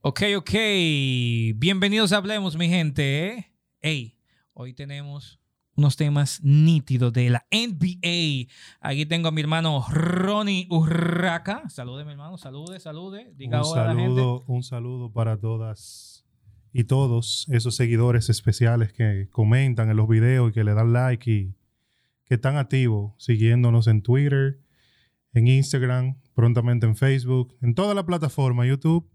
Ok, ok. Bienvenidos a Hablemos, mi gente. Hey, hoy tenemos unos temas nítidos de la NBA. Aquí tengo a mi hermano Ronnie Urraca. Salude, mi hermano. Salude, salude. Diga un hola a la gente. saludo, un saludo para todas y todos esos seguidores especiales que comentan en los videos y que le dan like y que están activos siguiéndonos en Twitter, en Instagram, prontamente en Facebook, en toda la plataforma, YouTube.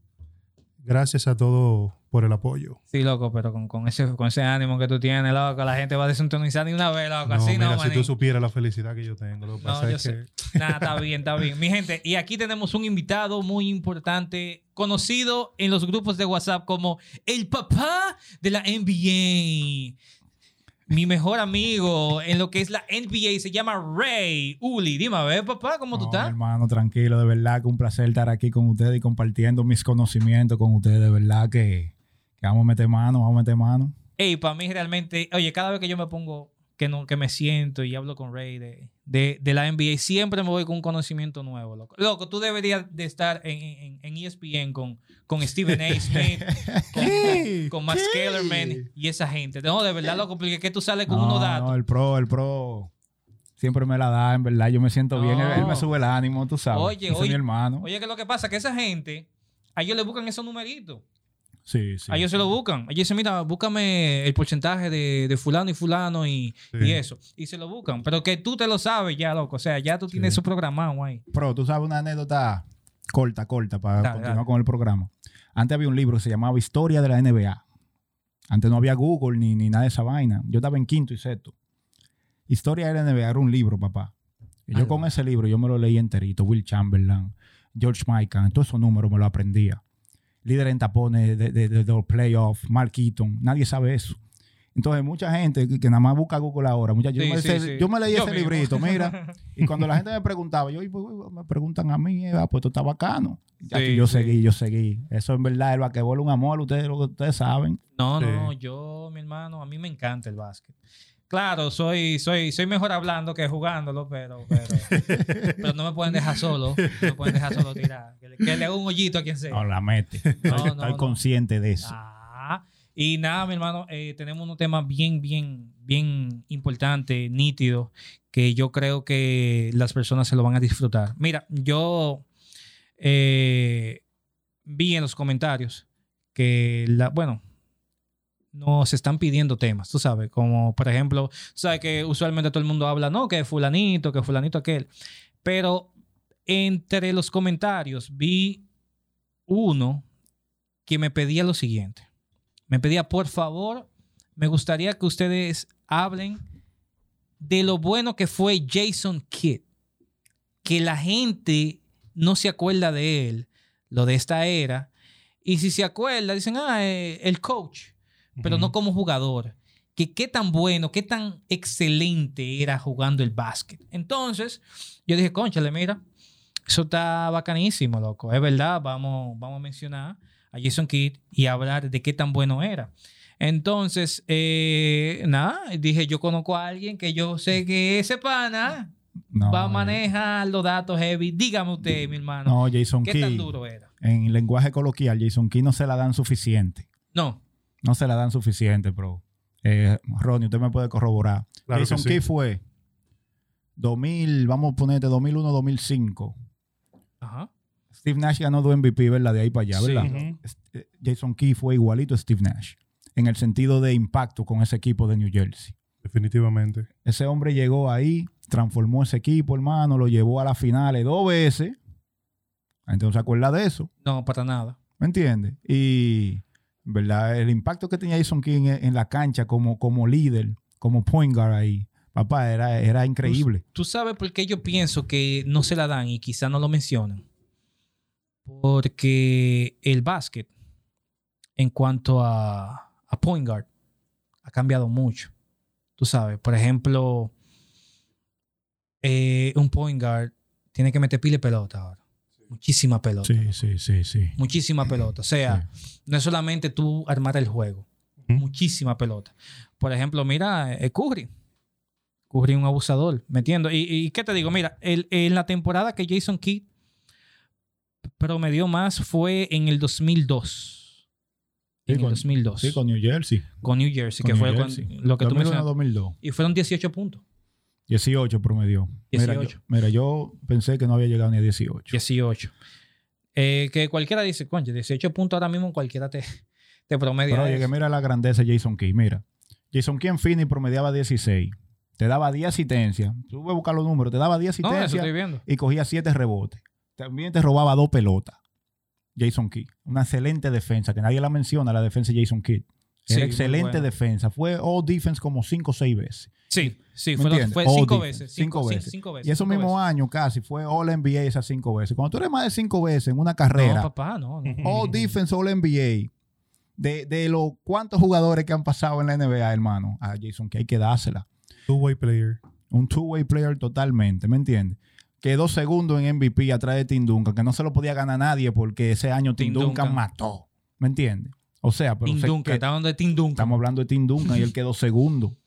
Gracias a todos por el apoyo. Sí, loco, pero con, con ese, con ese ánimo que tú tienes, loco, la gente va a desintonizar ni una vez, loco. No, Así mira, no, si manín. tú supieras la felicidad que yo tengo, lo que No, pasa yo es sé. que Nada, está bien, está bien. Mi gente, y aquí tenemos un invitado muy importante, conocido en los grupos de WhatsApp como el papá de la NBA. Mi mejor amigo en lo que es la NBA se llama Ray Uli. Dime, a ver, papá, ¿cómo tú estás? Hermano, tranquilo, de verdad que un placer estar aquí con ustedes y compartiendo mis conocimientos con ustedes. De verdad que, que vamos a meter mano, vamos a meter mano. Ey, para mí realmente, oye, cada vez que yo me pongo, que, no, que me siento y hablo con Ray de, de, de la NBA, siempre me voy con un conocimiento nuevo, loco. Loco, tú deberías de estar en, en, en E ESPN con, con Stephen A. Smith, con, ¿Qué? con Max ¿Qué? Kellerman y esa gente. No, de verdad, loco, porque que tú sales con No, unos no, datos. el pro, el pro siempre me la da, en verdad. Yo me siento bien, él, él me sube el ánimo, tú sabes. Oye, Ese es oye, mi hermano. Oye, que lo que pasa es que esa gente, a ellos le buscan esos numeritos. Sí, sí. a ellos se lo buscan. Ellos dicen, mira, búscame el porcentaje de, de fulano y fulano y, Sí. y eso. Y se lo buscan. Pero que tú te lo sabes ya, loco. O sea, ya tú tienes eso programado ahí. Pro, tú sabes una anécdota corta, corta, para Dale, continuar dale. con el programa. Antes había un libro que se llamaba Historia de la NBA. Antes no había Google ni, ni nada de esa vaina. Yo estaba en quinto y sexto. Historia de la NBA era un libro, papá. Y yo con ese libro yo me lo leí enterito. Will Chamberlain, George Mikan, todos esos números me lo aprendía. Líder en tapones de, de, de- de los playoffs, Mark Eaton. Nadie sabe eso. Entonces, mucha gente que, que nada más busca Google ahora. Mucha, yo, Sí, me, sí, ese- sí. yo me leí Yo ese mismo. librito, mira. Y cuando la gente me preguntaba, yo, "Y, pues, me preguntan a mí, eh, ah, pues esto está bacano. Ya Sí, que yo sí. seguí, yo seguí. Eso en verdad, el basquetbol es un amor, ustedes, lo que ustedes saben. No, Sí. no, yo, mi hermano, a mí me encanta el básquet. Claro, soy, soy, soy mejor hablando que jugándolo, pero, pero, pero no me pueden dejar solo. No me pueden dejar solo tirar. Que le, que le haga un hoyito a quien sea. No, la mete. No, Estoy no, consciente de eso. Ah, y nada, mi hermano, eh, tenemos un tema bien, bien, bien importante, nítido, que yo creo que las personas se lo van a disfrutar. Mira, yo eh, vi en los comentarios que, la, bueno, nos están pidiendo temas, tú sabes, como por ejemplo, sabes que usualmente todo el mundo habla, no, que fulanito, que fulanito aquel, pero entre los comentarios vi uno que me pedía lo siguiente. Me pedía, por favor, me gustaría que ustedes hablen de lo bueno que fue Jason Kidd. Que la gente no se acuerda de él, lo de esta era. Y si se acuerda, dicen, ah, eh, el coach, pero no como jugador. Que qué tan bueno, qué tan excelente era jugando el básquet. Entonces, yo dije, conchale, mira, eso está bacanísimo, loco. Es verdad, vamos, vamos a mencionar a Jason Kidd y hablar de qué tan bueno era. Entonces, eh, nada, dije, yo conozco a alguien que yo sé que ese pana No, va a eh, manejar los datos heavy. Dígame usted, mi hermano, No, Jason ¿qué tan duro era? En lenguaje coloquial, Jason Key no se la dan suficiente. No, No se la dan suficiente, bro. Eh, Ronnie, usted me puede corroborar. Claro Jason sí. Key fue 2000, vamos a ponerte 2001-2005. ajá. Steve Nash ganó dos MVP, ¿verdad? De ahí para allá. ¿verdad? Este, Jason Key fue igualito a Steve Nash en el sentido de impacto con ese equipo de New Jersey. Definitivamente. Ese hombre llegó ahí, transformó ese equipo, hermano, lo llevó a las finales dos veces. La gente no se acuerda de eso, No, para nada. ¿me entiendes? Y, ¿verdad? El impacto que tenía Jason King en, en la cancha como, como líder, como point guard ahí, papá, era, era increíble. ¿Tú sabes por qué yo pienso que no se la dan y quizá no lo mencionan? Porque el básquet, en cuanto a, a point guard, ha cambiado mucho. Tú sabes, por ejemplo, eh, un point guard tiene que meter pile pelota ahora. Muchísima pelota. Sí, sí, sí, sí. Muchísima pelota. O sea, no es solamente tú armar el juego. Ujú. Muchísima pelota. Por ejemplo, mira, eh, Curry. Curry un abusador, metiendo. Y, y ¿qué te digo? Mira, el- en la temporada que Jason Kidd promedió más fue en el 2002. Sí, en con- el 2002. Sí, con New Jersey. con New Jersey, con que New fue Jersey. cuando- lo que tú 2001 a mencionaste. 2002. Y fueron 18 puntos. 18 promedió. Mira, 18. yo, mira, yo pensé que no había llegado ni a 18. 18. Eh, que cualquiera dice, concha, 18 puntos ahora mismo cualquiera te, te promedia. Pero oye, eso". que mira la grandeza de Jason Key. Mira, Jason Key en Phoenix promediaba 16. Te daba 10 asistencias. Tú a buscar los números. Te daba 10 no, eso asistencias y cogía 7 rebotes. También te robaba dos pelotas. Jason Key. Una excelente defensa, que nadie la menciona, la defensa de Jason Kidd. Sí, Era muy excelente defensa. Fue all defense como 5 o 6 veces. Sí, sí, fue cinco veces. cinco Cinco, veces. cinco. Y esos cinco mismos años casi fue All NBA esas 5 veces. Cuando tú eres más de 5 veces en una carrera, No, papá, no. no. All Defense, All NBA. De, de los cuántos jugadores que han pasado en la NBA, hermano, a Jason que hay que dársela. Two-way player. Un two-way player totalmente, ¿me entiendes? Quedó segundo en MVP atrás de Tim Duncan, que no se lo podía ganar nadie porque ese año Tim, Tim Duncan, Duncan. mató, ¿me entiendes? O sea, pero Tim Duncan, está hablando de Tim Duncan. estamos hablando de Tim Duncan y él quedó segundo,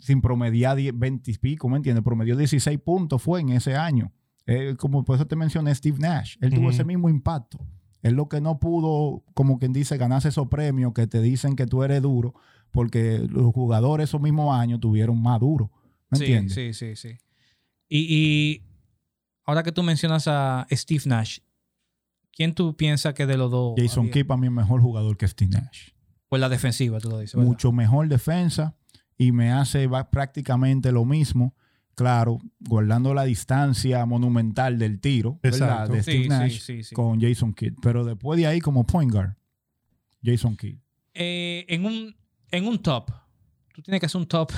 sin promediar 10, 20 y pico, ¿me entiendes? Promedió 16 puntos fue en ese año. Eh, como por eso te mencioné Steve Nash, él tuvo ese mismo impacto. Él lo que no pudo, como quien dice, ganarse esos premios que te dicen que tú eres duro, porque los jugadores esos mismos años tuvieron más duro. ¿Me sí, entiendes? sí, sí, sí. Y, y ahora que tú mencionas a Steve Nash, ¿quién tú piensas que de los dos? Jason Kidd para mí es mejor jugador que Steve Nash. Pues la defensiva, tú lo dices. ¿verdad? Mucho mejor defensa y me hace va- prácticamente lo mismo. Claro, guardando la distancia monumental del tiro, ¿verdad? Exacto. De Steve sí, Nash sí, sí. con Jason Kidd. Pero después de ahí, como point guard, Jason Kidd. Eh, en, un, en un top, tú tienes que hacer un top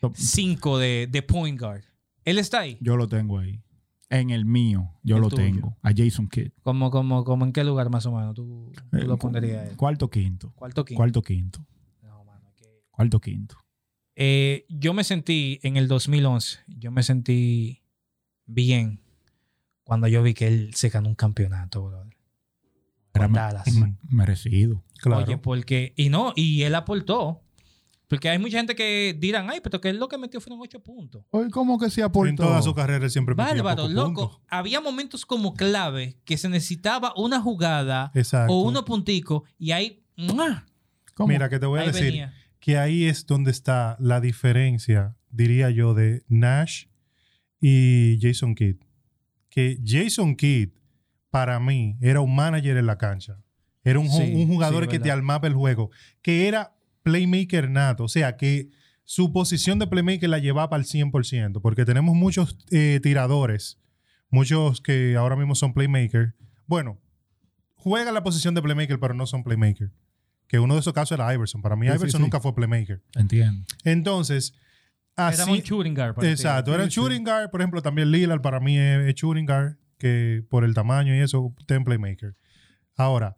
Top- 5 de, de point guard. Él está ahí. Yo lo tengo ahí. En el mío, yo El lo tuyo. tengo. A Jason Kidd. Como, como, como en qué lugar más o menos tú, tú Eh, lo pondrías. Cuarto, quinto. Cuarto quinto. Cuarto, quinto. No, mano, que- Cuarto, quinto. Eh, yo me sentí en el 2011, yo me sentí bien cuando yo vi que él se ganó un campeonato, brother. Era Dallas. merecido. Claro. Oye, porque, y no, y él aportó. Porque hay mucha gente que dirán, ay, pero que él lo que metió fueron ocho puntos. Oye, ¿cómo que se aportó? en toda su carrera siempre metía Bárbaro, loco. puntos. Había momentos como clave que se necesitaba una jugada Exacto. o unos punticos y ahí. Mira, que te voy a ahí decir venía. que ahí es donde está la diferencia, diría yo, de Nash y Jason Kidd. Que Jason Kidd, para mí, era un manager en la cancha. Era un, Sí, un jugador sí, que te armaba el juego. Que era playmaker nato. O sea, que su posición de playmaker la llevaba al 100%. Porque tenemos muchos eh, tiradores. Muchos que ahora mismo son playmakers. Bueno, juegan la posición de playmaker, pero no son playmaker. Que uno de esos casos era Iverson. Para mí, Sí, Iverson sí. nunca fue playmaker. Entiendo. Entonces, así. Era un shooting guard. para. Exacto, era shooting guard. Por ejemplo, también Lillard para mí es, es shooting guard, que por el tamaño y eso, ten playmaker. Ahora,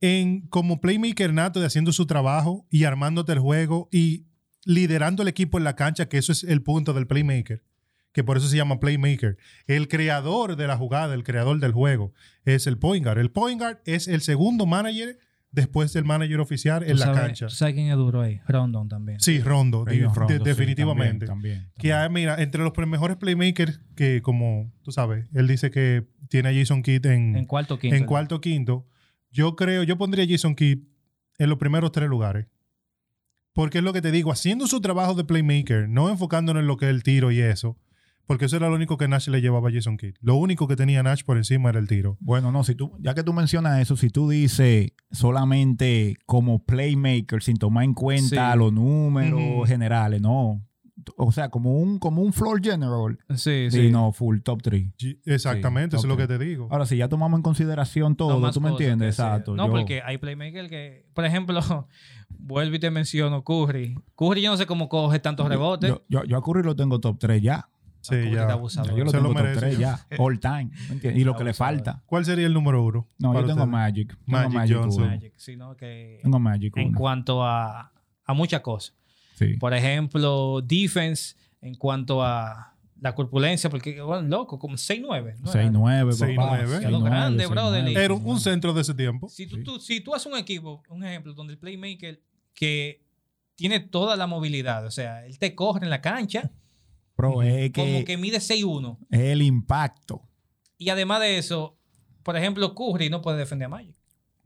en, como playmaker nato de haciendo su trabajo y armándote el juego y liderando el equipo en la cancha, que eso es el punto del playmaker, que por eso se llama playmaker. El creador de la jugada, el creador del juego, es el point guard. El point guard es el segundo manager después del manager oficial en la sabes- cancha. ¿Tú sabes quién es duro ahí? Rondon también. Sí, Rondo, de- Rayon de- Rondo, sí, definitivamente. también, también, Que hay, mira, entre los mejores playmakers que, como tú sabes, él dice que tiene a Jason Kidd en, En cuarto quinto. en cuarto quinto. Yo creo, yo pondría a Jason Kidd en los primeros tres lugares. Porque es lo que te digo, haciendo su trabajo de playmaker, no enfocándonos en lo que es el tiro y eso. Porque eso era lo único que Nash le llevaba a Jason Kidd. Lo único que tenía Nash por encima era el tiro. Bueno, no, si tú, ya que tú mencionas eso, si tú dices solamente como playmaker, sin tomar en cuenta Sí. los números generales, no. O sea, como un, como un floor general. Sí, Sí, no, full top 3. G- Exactamente, Sí, eso es lo que te digo. Ahora, si ya tomamos en consideración todo, No, tú me entiendes, sí. exacto. No, yo- porque hay playmakers que, por ejemplo, vuelvo y te menciono Curry. Curry yo no sé cómo coge tantos rebotes. Yo, yo, yo a Curry lo tengo top 3 ya. Sí, Curry ya. abusador. Yo lo Se lo tengo top merece. 3 ya. All time. ¿me entiendes? Y lo que le falta. ¿Cuál sería el número uno? No, yo tengo ustedes? Magic. Tengo Magic Magic, Johnson. Magic, sino que Tengo Magic. en cuanto a, a muchas cosas. Sí. Por ejemplo, defense, en cuanto a la corpulencia, porque, bueno, loco, como 6'9". ¿no? 6-9, Seis, papá. nueve. Es lo grande, brother. Era un, un centro de ese tiempo. Si tú, Sí. tú- si tú haces un equipo, un ejemplo, donde el playmaker que tiene toda la movilidad, o sea, él te corre en la cancha, Bro, es como que, que mide 6'1". es el impacto. Y además de eso, por ejemplo, Curry no puede defender a Magic.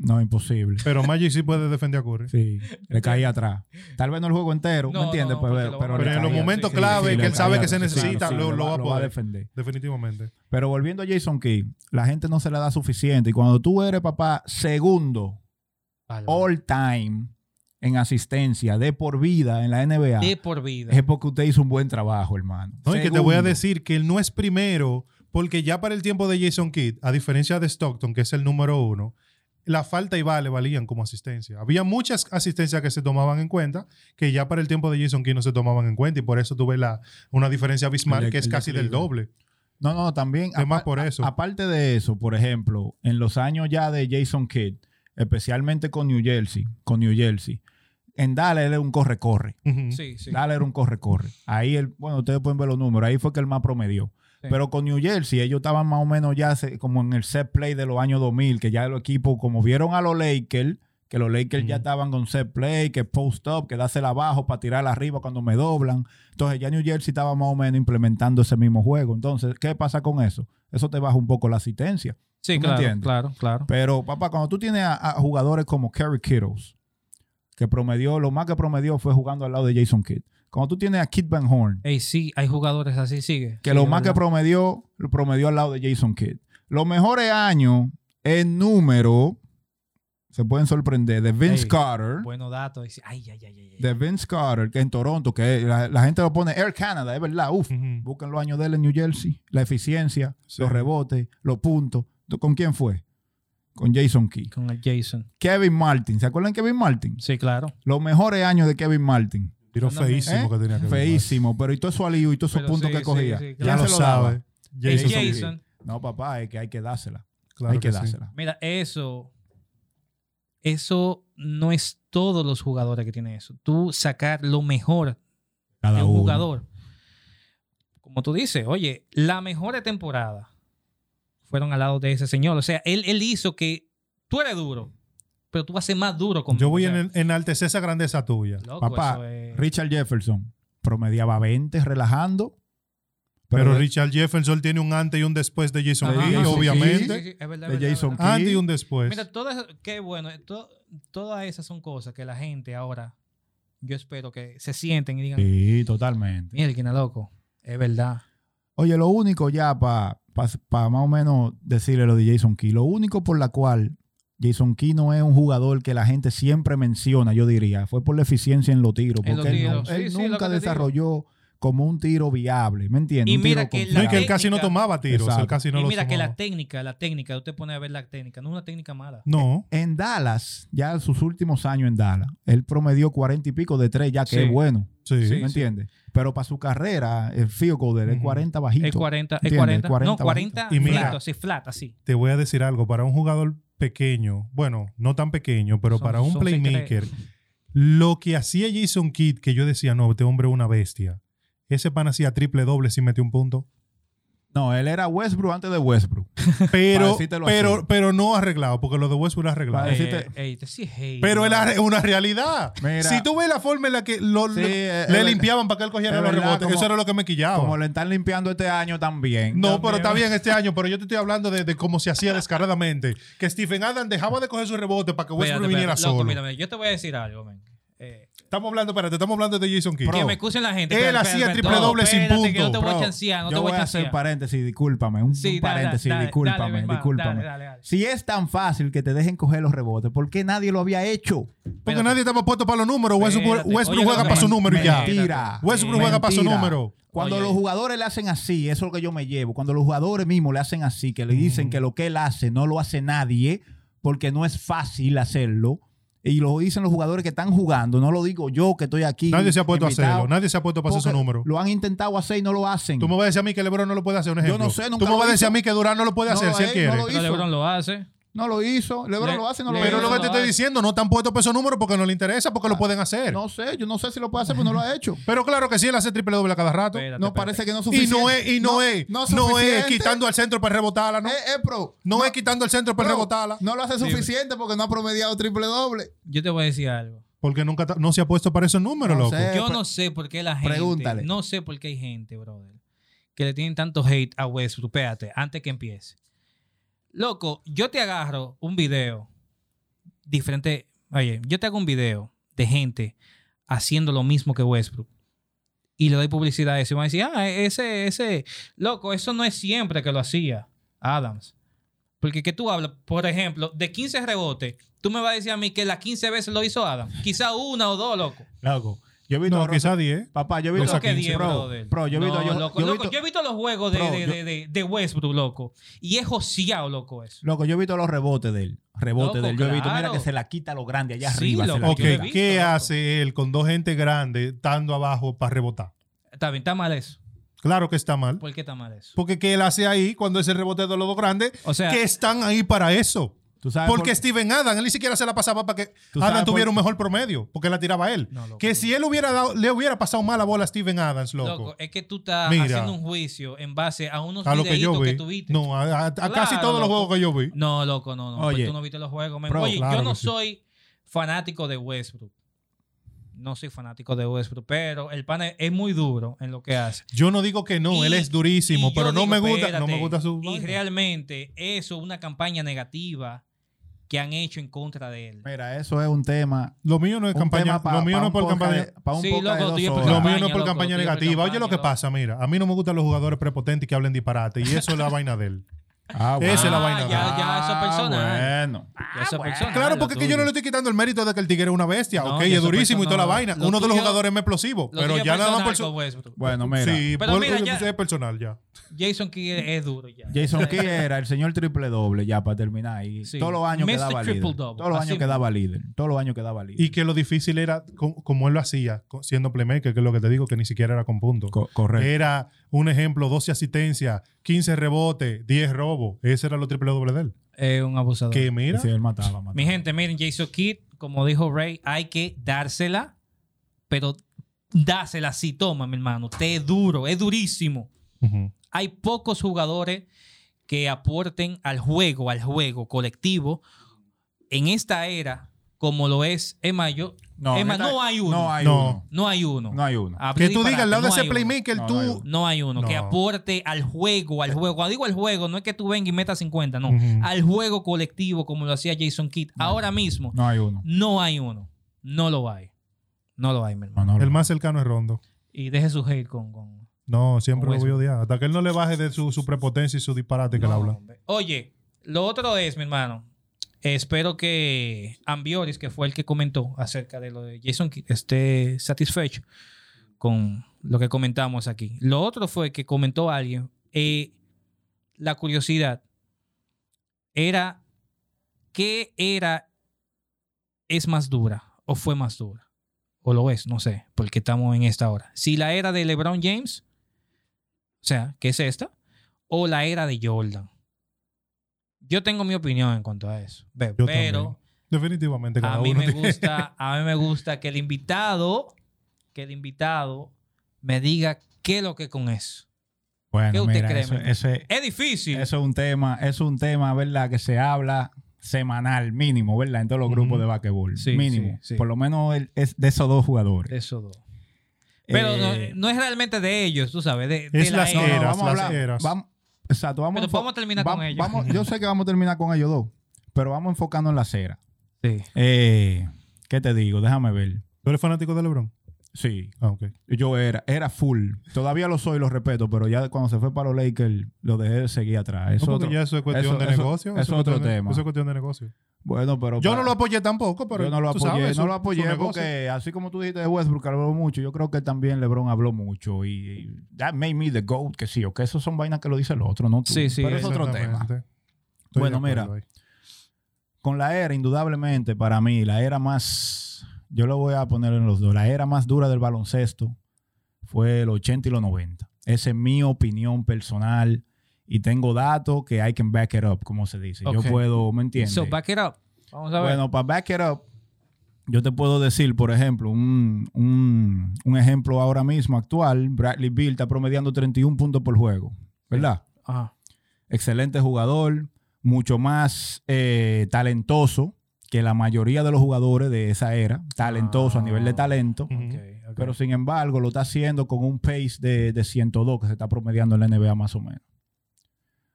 No, imposible. Pero Magic sí puede defender a Curry. Sí, le caía atrás. Tal vez no el juego entero, No, ¿me entiendes? no, pero en los momentos sí, clave Sí, que él sabe que se sí, necesita, sí, lo, lo va a lo poder. defender. Definitivamente. Pero volviendo a Jason Kidd, la gente no se le da suficiente. Y cuando tú eres, papá, segundo all time en asistencia de por vida en la NBA, de por vida. es porque usted hizo un buen trabajo, hermano. No, y que te voy a decir que él no es primero, porque ya para el tiempo de Jason Kidd, a diferencia de Stockton, que es el número uno, la falta y vale valían como asistencia. Había muchas asistencias que se tomaban en cuenta, que ya para el tiempo de Jason Kidd no se tomaban en cuenta, y por eso tuve la, una diferencia abismal, El que es el casi del doble. No, no, también. Es más apa- por a- eso. aparte de eso, por ejemplo, en los años ya de Jason Kidd, especialmente con New Jersey, con New Jersey, en Dallas él era un corre-corre. Sí, sí. Dallas era un corre-corre. Ahí, el, bueno, ustedes pueden ver los números, ahí fue que él más promedió. Sí. Pero con New Jersey, ellos estaban más o menos ya se- como en el set play de los años 2000, que ya los equipos, como vieron a los Lakers, que los Lakers ya estaban con set play, que post up, que dársela abajo para tirar arriba cuando me doblan. Entonces ya New Jersey estaba más o menos implementando ese mismo juego. Entonces, ¿qué pasa con eso? Eso te baja un poco la asistencia. Sí, ¿Tú me claro, entiendes? claro, claro. Pero, papá, cuando tú tienes a, a jugadores como Kerry Kittles, que promedió, lo más que promedió fue jugando al lado de Jason Kidd. Cuando tú tienes a Kid Van Horn, Ey, sí, hay jugadores así, sigue. que Sí, lo más que promedió, lo promedió al lado de Jason Kidd. Los mejores años en número, se pueden sorprender, de Vince Ey, Carter, Buenos datos. Ay, ay, ay, de Vince Carter, que en Toronto, que la, la gente lo pone Air Canada, es verdad, uf. Busquen los años de él en New Jersey, la eficiencia, Sí. los rebotes, los puntos. ¿Con quién fue? Con Jason Kidd. Con el Jason. Kevin Martin. ¿Se acuerdan de Kevin Martin? Sí, claro. Los mejores años de Kevin Martin. Tiro feísimo ¿Eh? que tenía que ver. Feísimo, pero y todo eso alío y todos esos Pero puntos sí, que cogía. sí, Ya ¿Quién lo sabe. Jason. Jason. No, papá, es que hay que dársela. Claro hay que, que sí. dársela. Mira, eso. Eso no es todos los jugadores que tienen eso. Tú sacar lo mejor Cada de un uno. jugador. Como tú dices, oye, la mejor temporada fueron al lado de ese señor. O sea, él, él hizo que tú eres duro, pero tú vas a ser más duro conmigo. Yo voy a en, enaltecer esa grandeza tuya. loco, Papá, es- Richard Jefferson promediaba 20 relajando. Pero Richard Jefferson tiene un antes y un después de Jason Ajá, sí, obviamente. sí, sí, es verdad, de verdad, Jason verdad. Antes y un después. Mira, todas, qué bueno, to- todas esas son cosas que la gente ahora, yo espero que se sienten y digan, Sí, totalmente. mira, el loco, es verdad. Oye, lo único ya para más o menos decirle lo de Jason Key, lo único por la cual Jason Key no es un jugador que la gente siempre menciona, yo diría, fue por la eficiencia en los tiros. En Porque los él, tiros, sí, nunca desarrolló como un tiro viable, ¿me entiendes? Y Un mira que no, y que él casi no técnica- tomaba tiros. Él Exacto. casi no y los mira que la técnica, la técnica, usted pone a ver la técnica, no es una técnica mala. No. En Dallas, ya sus últimos años en Dallas, él promedió 40 y pico de tres, ya que Sí. es bueno, Sí. Sí. ¿me entiendes? Pero para su carrera, el field goal de él es Ujú. 40 bajito. Es 40, es ¿Entiendes? 40, 40 no, 40 Y mira- flat, así, flat, así. Te voy a decir algo. Para un jugador pequeño, bueno, no tan pequeño, pero Son- para un playmaker, lo que hacía Jason Kidd, que yo decía, no, este hombre es una bestia. Ese pan hacía triple doble si metió un punto. No, él era Westbrook antes de Westbrook. Pero, pero, así. pero no arreglado, porque lo de Westbrook era arreglado. Eh, decirte- ey, te sí, hey, Pero no. es una realidad. Mira. si tú ves la forma en la que lo- Sí, lo- eh, le limpiaban para que él cogiera los rebotes, eso era lo que me quillaba. Como le están limpiando este año también. No, También. pero está bien este año, pero yo te estoy hablando de, de cómo se hacía descaradamente. Que Stephen Adams dejaba de coger su rebote para que Westbrook viniera loco, solo. mírame, yo te voy a decir algo, man. Eh, Estamos hablando, espérate, estamos hablando de Jason Kidd. que me excusen la gente. Él hacía triple no, doble sin que no punto, te voy a chancear, no yo te voy voy a a hacer chancear. paréntesis, discúlpame. Un, Sí, un dale, paréntesis, dale, discúlpame, dale, discúlpame. dale, dale, dale. Si es tan fácil que te dejen coger los rebotes, ¿por qué nadie lo había hecho? Porque Espérate. nadie estaba puesto para los números. Westbrook. Westbrook Oye, juega para su número y ya. Mentira. Westbrook juega para su número. Cuando Oye. los jugadores le hacen así, eso es lo que yo me llevo. Cuando los jugadores mismos le hacen así, que le dicen Mm. que lo que él hace no lo hace nadie, porque no es fácil hacerlo. Y lo dicen los jugadores que están jugando, no lo digo yo que estoy aquí. Nadie se ha puesto a hacerlo. Nadie se ha puesto para hacer su número. Lo han intentado hacer y no lo hacen. Tú me vas a decir a mí que LeBron no lo puede hacer, un Yo ejemplo. no sé, nunca Tú me vas a decir a mí que Durán no lo puede hacer si él es, quiere. no lo Pero hizo. LeBron lo hace. No lo hizo. LeBron Le- lo hace, no lo Pero hizo. lo que te no estoy hay. diciendo, no están puestos para esos números porque no le interesa, porque lo pueden hacer. No sé, yo no sé si lo puede hacer, pero no lo ha hecho. Pero claro que sí, él hace triple doble a cada rato. Espérate, No espérate. parece que no es Y suficiente. no es, y no, es, no, es quitando al centro para rebotarla, ¿no? Eh, eh, pro. no, es quitando al centro para rebotarla. No lo hace suficiente porque no ha promediado triple doble. Yo te voy a decir algo. Porque nunca no se ha puesto para esos números, No loco. sé. Yo no sé por qué la gente. pregúntale. No sé por qué hay gente, brother, que le tienen tanto hate a Westbrook. Espérate, antes que empiece. Loco, yo te agarro un video diferente. Oye, yo te hago un video de gente haciendo lo mismo que Westbrook. Y le doy publicidad a eso. Y van a decir, ah, ese, ese, loco, eso no es siempre que lo hacía Adams. Porque que tú hablas, por ejemplo, de 15 rebotes, tú me vas a decir a mí que las 15 veces lo hizo Adams. Quizá una o dos, loco. Loco. Yo he visto No, a quizá 10. Papá, yo he ¿Cómo visto que 10, Pro, brother? Pro, yo he visto, No, yo, loco, yo he loco, visto- yo he visto los juegos de, Bro, de, yo- de, de- de Westbrook, loco. Y es joseado, loco, eso. loco, yo he visto los rebotes de él. Rebotes Loco, de él. Yo he visto, mira que se la quita lo grande allá Sí, arriba. loco, Ok, visto, ¿qué loco. hace él con dos gente grande estando abajo para rebotar? Está bien, está mal eso. Claro que está mal. ¿Por qué está mal eso? Porque ¿qué él hace ahí cuando es el rebote de los dos grandes? O sea, que están ahí para eso. ¿Tú sabes Porque por- Steven Adam, él ni siquiera se la pasaba para que ¿Tú sabes Adam tuviera por- un mejor promedio, porque la tiraba él. No, loco. que si él hubiera dado, le hubiera pasado mal la bola a Steven Adams, loco. loco, es que tú estás Mira. haciendo un juicio en base a unos a lo que videitos yo que, vi. tuviste. no, a, a- a Claro, casi todos los juegos que yo vi. No, loco, no, no. Pues Oye. tú no viste los juegos. Bro, Oye, claro yo no sí. soy fanático de Westbrook. No soy fanático de Westbrook, pero el pana es muy duro en lo que hace. Yo no digo que no, Y- él es durísimo, pero no digo, me gusta, no me gusta su Y realmente eso es una campaña negativa que han hecho en contra de él. Mira, eso es un tema. Lo mío no es campaña, pa- lo mío no es por campaña. Lo mío no es por loco, campaña negativa. Oye lo que pasa, mira, a mí no me gustan los jugadores prepotentes que hablen disparate y eso es la vaina de él. Ah, Esa es la Ah, vaina de ya, ya, eso es personal. Bueno. Ya eso es personal, Claro, lo porque es que yo tuyo. no le estoy quitando el mérito de que el tigre es una bestia. No, ok, es durísimo y toda la vaina. Lo Uno de los tuyo- jugadores más explosivos. Lo Pero ya nada más personal Westbrook. Bueno, mira. Sí, Pero mira, ya- es personal ya. Jason Kidd es duro ya. Jason Kidd era el señor triple doble ya para terminar. Y Sí. todos los años Mr. quedaba líder. Double, Todos los así años quedaba líder. Todos los años quedaba líder. Y que lo difícil era co- como él lo hacía, siendo playmaker, que es lo que te digo, que ni siquiera era con puntos. Co- correcto. Era un ejemplo, 12 asistencias, 15 rebotes, 10 robos. Ese era lo triple doble de él. Es un abusador. Que mira, Sí, él mataba, mataba. Mi gente, miren, Jason Kidd, como dijo Ray, hay que dársela, pero dásela así, toma, mi hermano. Usted es duro, es durísimo. Hay pocos jugadores que aporten al juego, al juego colectivo en esta era, como lo es Emma. Yo, No, neta, no hay uno. No hay No. uno. No hay uno. No hay uno. Que tú digas al lado no de ese playmaker, No, tú. no hay uno. No hay uno que aporte al juego, al juego. Cuando digo al juego, no es que tú vengas y metas 50, no. Al juego colectivo, como lo hacía Jason Kidd. Ahora mismo, No hay uno. no hay uno. No lo hay. No lo hay, mi hermano. No, no, El más cercano es Rondo. Y deje su hate con. con No, siempre Con lo voy a odiar. Hasta que él no le baje de su, su prepotencia y su disparate que No, le habla. hombre. Oye, lo otro es, mi hermano. Espero que Ambioris, que fue el que comentó acerca de lo de Jason esté satisfecho con lo que comentamos aquí. Lo otro fue que comentó alguien, eh, la curiosidad era qué era es más dura o fue más dura o lo es, no sé, porque estamos en esta hora. Si la era de LeBron James, o sea, que es esta, o la era de Jordan. Yo tengo mi opinión en cuanto a eso. Yo pero Definitivamente cada a mí uno me tiene- gusta, a mí me gusta que el invitado, que el invitado me diga qué es lo que con eso. Bueno, ¿Qué usted mira, cree, eso, Es difícil. eso es un tema, es un tema, ¿verdad? Que se habla semanal, mínimo, ¿verdad? En todos los grupos de basquetbol. Sí, mínimo. sí, sí. Por lo menos el- es de esos dos jugadores. de esos dos. Pero Eh, no, no es realmente de ellos, tú sabes, de, de Es la las no, no, era. eras, vamos a las hablar- eras. vamos- exacto, vamos Pero a enfo- vamos a terminar con ellos. vamos- yo sé que vamos a terminar con ellos dos, pero vamos enfocando en la cera. Sí. Eh, ¿Qué te digo? Déjame ver. ¿Tú eres fanático de LeBron? Sí, Ah, yo era, era full. Todavía lo soy, lo respeto, pero ya cuando se fue para los Lakers, lo dejé de seguir atrás. Eso No, otro- ya eso es cuestión eso- de eso- negocio. eso es es otro cuestión de- tema. Eso es cuestión de negocio. Bueno, pero Yo para- no lo apoyé tampoco, pero yo no lo apoyé, sabes, no su- lo apoyé negocio. porque así como tú dijiste de Westbrook habló mucho, yo creo que también LeBron habló mucho y, y that made me the GOAT, que sí, o que eso son vainas que lo dice el otro, no tú. Sí, sí, pero es otro tema. Estoy Bueno, mira, ahí. con la era, indudablemente, para mí, la era más, yo lo voy a poner en los dos, la era más dura del baloncesto fue el 80 y los 90. Esa es mi opinión personal y tengo datos que I can back it up, como se dice. Yo puedo, ¿me entiendes? So, back it up. Vamos a ver. Bueno, para back it up, yo te puedo decir, por ejemplo, un, un- un ejemplo ahora mismo actual, Bradley Bill está promediando 31 puntos por juego, ¿verdad? Ajá. excelente jugador, mucho más eh, talentoso que la mayoría de los jugadores de esa era, talentoso a nivel de talento, pero sin embargo lo está haciendo con un pace de, de 102 que se está promediando en la NBA más o menos.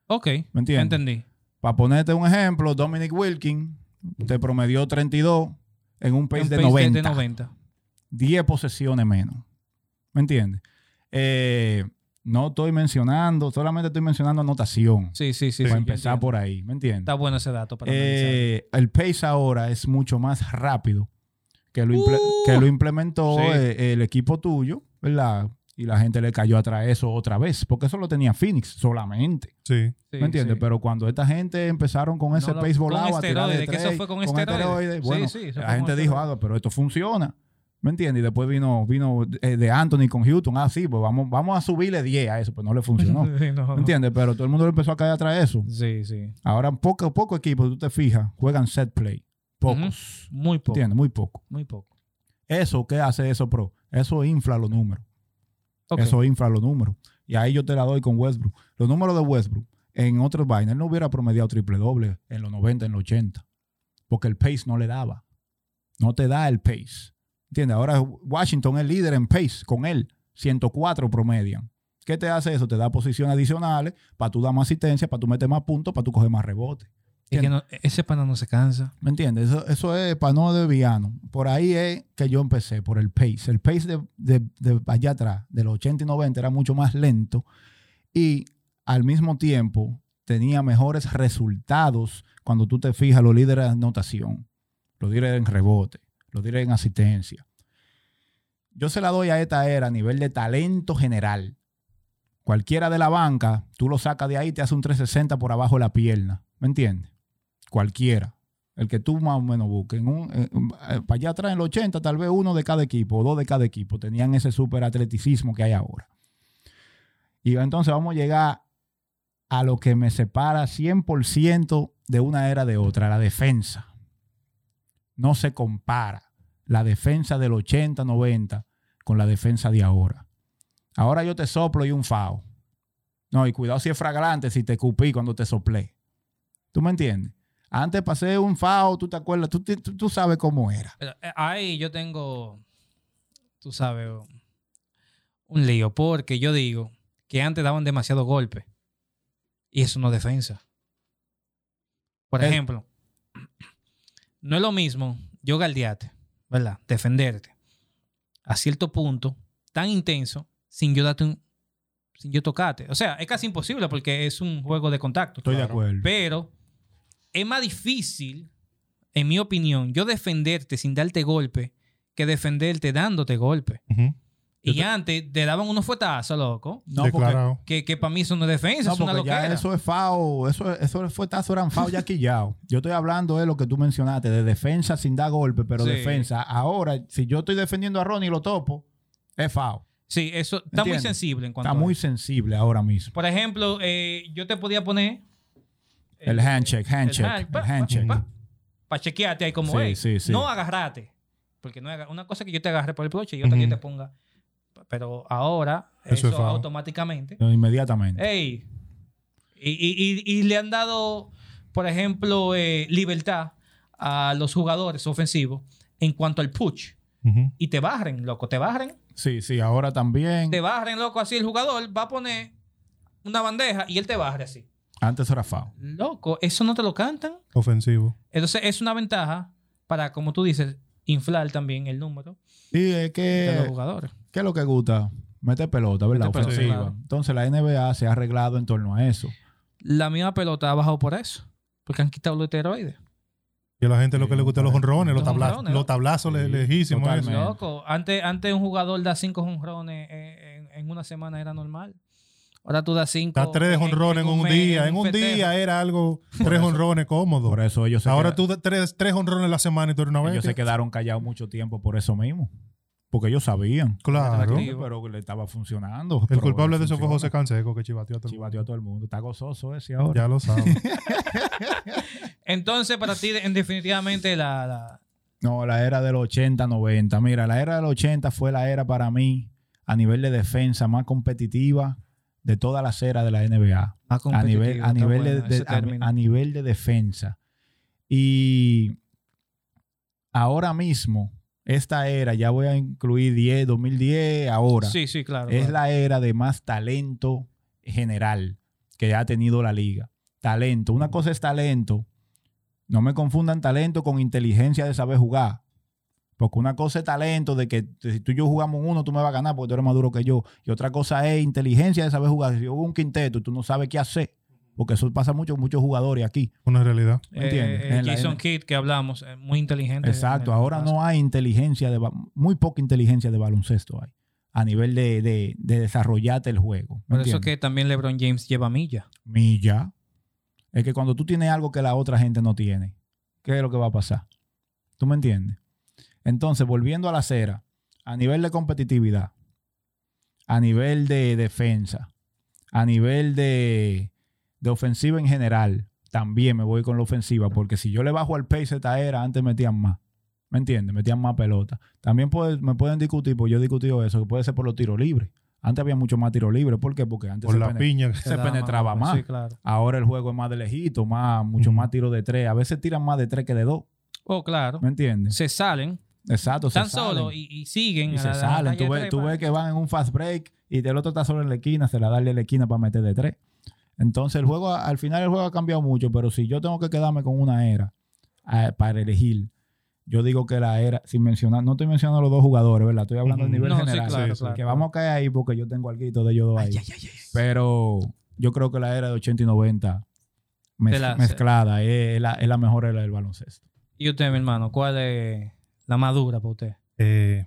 Ok, ¿Me entiendes? entendí. Para ponerte un ejemplo, Dominic Wilkins te promedió 32 en un pace, Un de, pace 90, de 90. 10 posesiones menos. ¿Me entiendes? Eh, no estoy mencionando, solamente estoy mencionando anotación. Sí, sí, sí. para sí, empezar por ahí, ¿me entiendes? Está bueno ese dato para. Eh, el pace ahora es mucho más rápido que lo, Uh. que lo implementó Sí. eh, el equipo tuyo, ¿verdad? Y la gente le cayó atrás eso otra vez, porque eso lo tenía Phoenix solamente, Sí. Sí, ¿me entiendes? sí. Pero cuando esta gente empezaron con ese No, pace con volado a tirar de esteroides, que eso tres, fue con esteroides. Sí, bueno, la gente dijo, esteroides. ah, pero esto funciona, ¿me entiendes? Y después vino, vino eh, de Anthony con Houston, ah, sí, pues vamos, vamos a subirle 10 a eso, pues no le funcionó, Sí, no, ¿me entiendes? Pero todo el mundo le empezó a caer atrás de eso. Sí, sí. Ahora, poco, poco equipos, tú te fijas, juegan set play. Pocos. Muy poco. ¿Entiendes? Muy poco. Muy poco. Eso, ¿qué hace eso, pro? Eso infla los números. Eso infla los números. Y ahí yo te la doy con Westbrook. Los números de Westbrook, en otros vainas, él no hubiera promediado triple doble en los 90, en los 80. Porque el pace no le daba. No te da el pace. ¿Entiendes? Ahora Washington es líder en pace con él. 104 promedian. ¿Qué te hace eso? Te da posiciones adicionales para tú dar más asistencia, para tú meter más puntos, para tú coger más rebotes. Es que no- ese pana no se cansa. ¿Me entiendes? Eso, eso es para no de viano. Por ahí es que yo empecé, por el pace. El pace de, de- de allá atrás, de los 80 y 90, era mucho más lento y al mismo tiempo tenía mejores resultados cuando tú te fijas los líderes de anotación, los líderes en rebote, los líderes en asistencia. Yo se la doy a esta era a nivel de talento general. Cualquiera de la banca, tú lo sacas de ahí, te hace un 360 por abajo de la pierna. ¿Me entiendes? Cualquiera. El que tú más o menos busques. Para allá atrás, en los 80, tal vez uno de cada equipo o dos de cada equipo tenían ese super atleticismo que hay ahora. Y entonces vamos a llegar a lo que me separa 100% de una era de otra, la defensa. No se compara la defensa del 80, 90 con la defensa de ahora. Ahora yo te soplo y un fao. No, y cuidado si es fragrante, si te cupí cuando te soplé. ¿Tú me entiendes? Antes pasé un FAO, tú te acuerdas, tú, tú- tú sabes cómo era. Eh, ahí yo tengo, tú sabes, un lío. Porque yo digo que antes daban demasiado golpe. Y eso no es defensa. Por Eh. ejemplo, no es lo mismo yo galdearte, ¿verdad? Defenderte a cierto punto tan intenso sin yo darte un, sin yo tocarte. O sea, es casi imposible porque es un juego de contacto. Estoy de acuerdo. Pero es más difícil, en mi opinión, yo defenderte sin darte golpe que defenderte dándote golpe. Y te- antes te daban unos fuetazos, loco. no, porque, Declarado. Que, que para mí eso no es defensa, no, es una porque ya loquera. eso es FAO, eso, eso fue tazo, eran FAO ya quillado. Yo estoy hablando de lo que tú mencionaste, de defensa sin dar golpe, pero Sí. defensa. Ahora, si yo estoy defendiendo a Ronnie y lo topo, es FAO. Sí, eso está muy sensible en cuanto Está a muy sensible ahora mismo. Por ejemplo, eh, yo te podía poner... El handshake, handshake, hand- pa- handshake. pa- Para chequearte ahí como Sí, es. sí, sí. No agarrate. Porque no una cosa que yo te agarre por el broche y otra que yo Ujú. te ponga. Pero ahora, Eso automáticamente. Inmediatamente. Ey. Y, y- y- y le han dado, por ejemplo, eh, libertad a los jugadores ofensivos en cuanto al push. Y te barren, loco, te barren. Sí, sí, ahora también. Te barren, loco, así el jugador va a poner una bandeja y él te barre así. Antes era FAO. Loco, eso no te lo cantan. Ofensivo. Entonces es una ventaja para, como tú dices, inflar también el número Sí, es de los que, jugadores. ¿Qué es lo que gusta? Meter pelota, ¿verdad? Meter pelota, Ofensiva. claro. Entonces la NBA se ha arreglado en torno a eso. La misma pelota ha bajado por eso. Porque han quitado los esteroides. Y a la gente lo que le gusta es los honrones, los, Los tabla- jonrones, los tablazos Sí, le- lejísimos. eso. Loco, antes, antes un jugador da cinco jonrones en, en una semana era normal. Ahora tú das cinco. Da tres honrones en un mes, día. En un día era algo, tres honrones cómodos. Por eso ellos se, Ahora tú das tres, tres honrones a la semana y tú eres una ellos bestia. se quedaron callados mucho tiempo por eso mismo. Porque ellos sabían. Claro. Activo. Pero que le estaba funcionando. El culpable le de eso fue. José Canseco, que chivateó a todo el Chivateó mundo. a todo el mundo. Está gozoso ese ahora. Ya lo sabes. Entonces, para ti, en definitivamente, la, la- No, la era del 80, 90. Mira, la era del 80 fue la era para mí, a nivel de defensa, más competitiva de todas las eras de la NBA. más A nivel, bueno de- a nivel de defensa. Y ahora mismo, esta era, ya voy a incluir 10, 2010, ahora. Sí, sí, claro. es claro. la era de más talento general que ha tenido la liga. talento. Una cosa es talento. No me confundan talento con inteligencia de saber jugar. Porque una cosa es talento de que si tú y yo jugamos uno, tú me vas a ganar porque tú eres más duro que yo. Y otra cosa es inteligencia de saber jugar. Si yo hago un quinteto y tú no sabes qué hacer. Porque eso pasa mucho con muchos jugadores aquí. Una realidad. ¿Me entiendes? Eh, la- Jason Kidd, que hablamos, eh, muy inteligente. Exacto. Ahora no hay inteligencia de muy poca inteligencia de baloncesto hay. A nivel de, de- de desarrollarte el juego. ¿me Por eso entiendes? que también LeBron James lleva milla. Milla. Es que cuando tú tienes algo que la otra gente no tiene, ¿qué es lo que va a pasar? ¿Tú me entiendes? Entonces, volviendo a la acera, a nivel de competitividad, a nivel de defensa, a nivel de, de ofensiva en general, también me voy con la ofensiva, porque si yo le bajo al pace esta era, antes metían más. ¿Me entiendes? Metían más pelota. También puede- me pueden discutir, porque yo he discutido eso, que puede ser por los tiros libres. Antes había mucho más tiros libres. ¿Por qué? Porque antes Por se la piña. se penetraba más. Sí, claro. Ahora el juego es más de lejito, más, mucho más tiro de tres. A veces tiran más de tres que de dos. Oh, claro. ¿Me entiendes? Se salen, Exacto. se están solos salen. y, y siguen. Y a se la- la salen. raya Tú ves, tú que van en un fast break y el otro está solo en la esquina, se la da a la esquina para meter de tres. Entonces el juego, al final el juego ha cambiado mucho, pero si yo tengo que quedarme con una era para elegir, yo digo que la era, sin mencionar, no estoy mencionando a los dos jugadores, ¿verdad? Estoy hablando a nivel No, sí, general. claro, sí, claro. Que vamos a caer ahí porque yo tengo algo de ellos dos ahí. Ay, ay, ay, ay. Pero yo creo que la era de 80 y 90 mez- De la- mezclada es, es la, es la mejor era del baloncesto. Y usted, mi hermano, ¿cuál es la más dura para usted? Eh,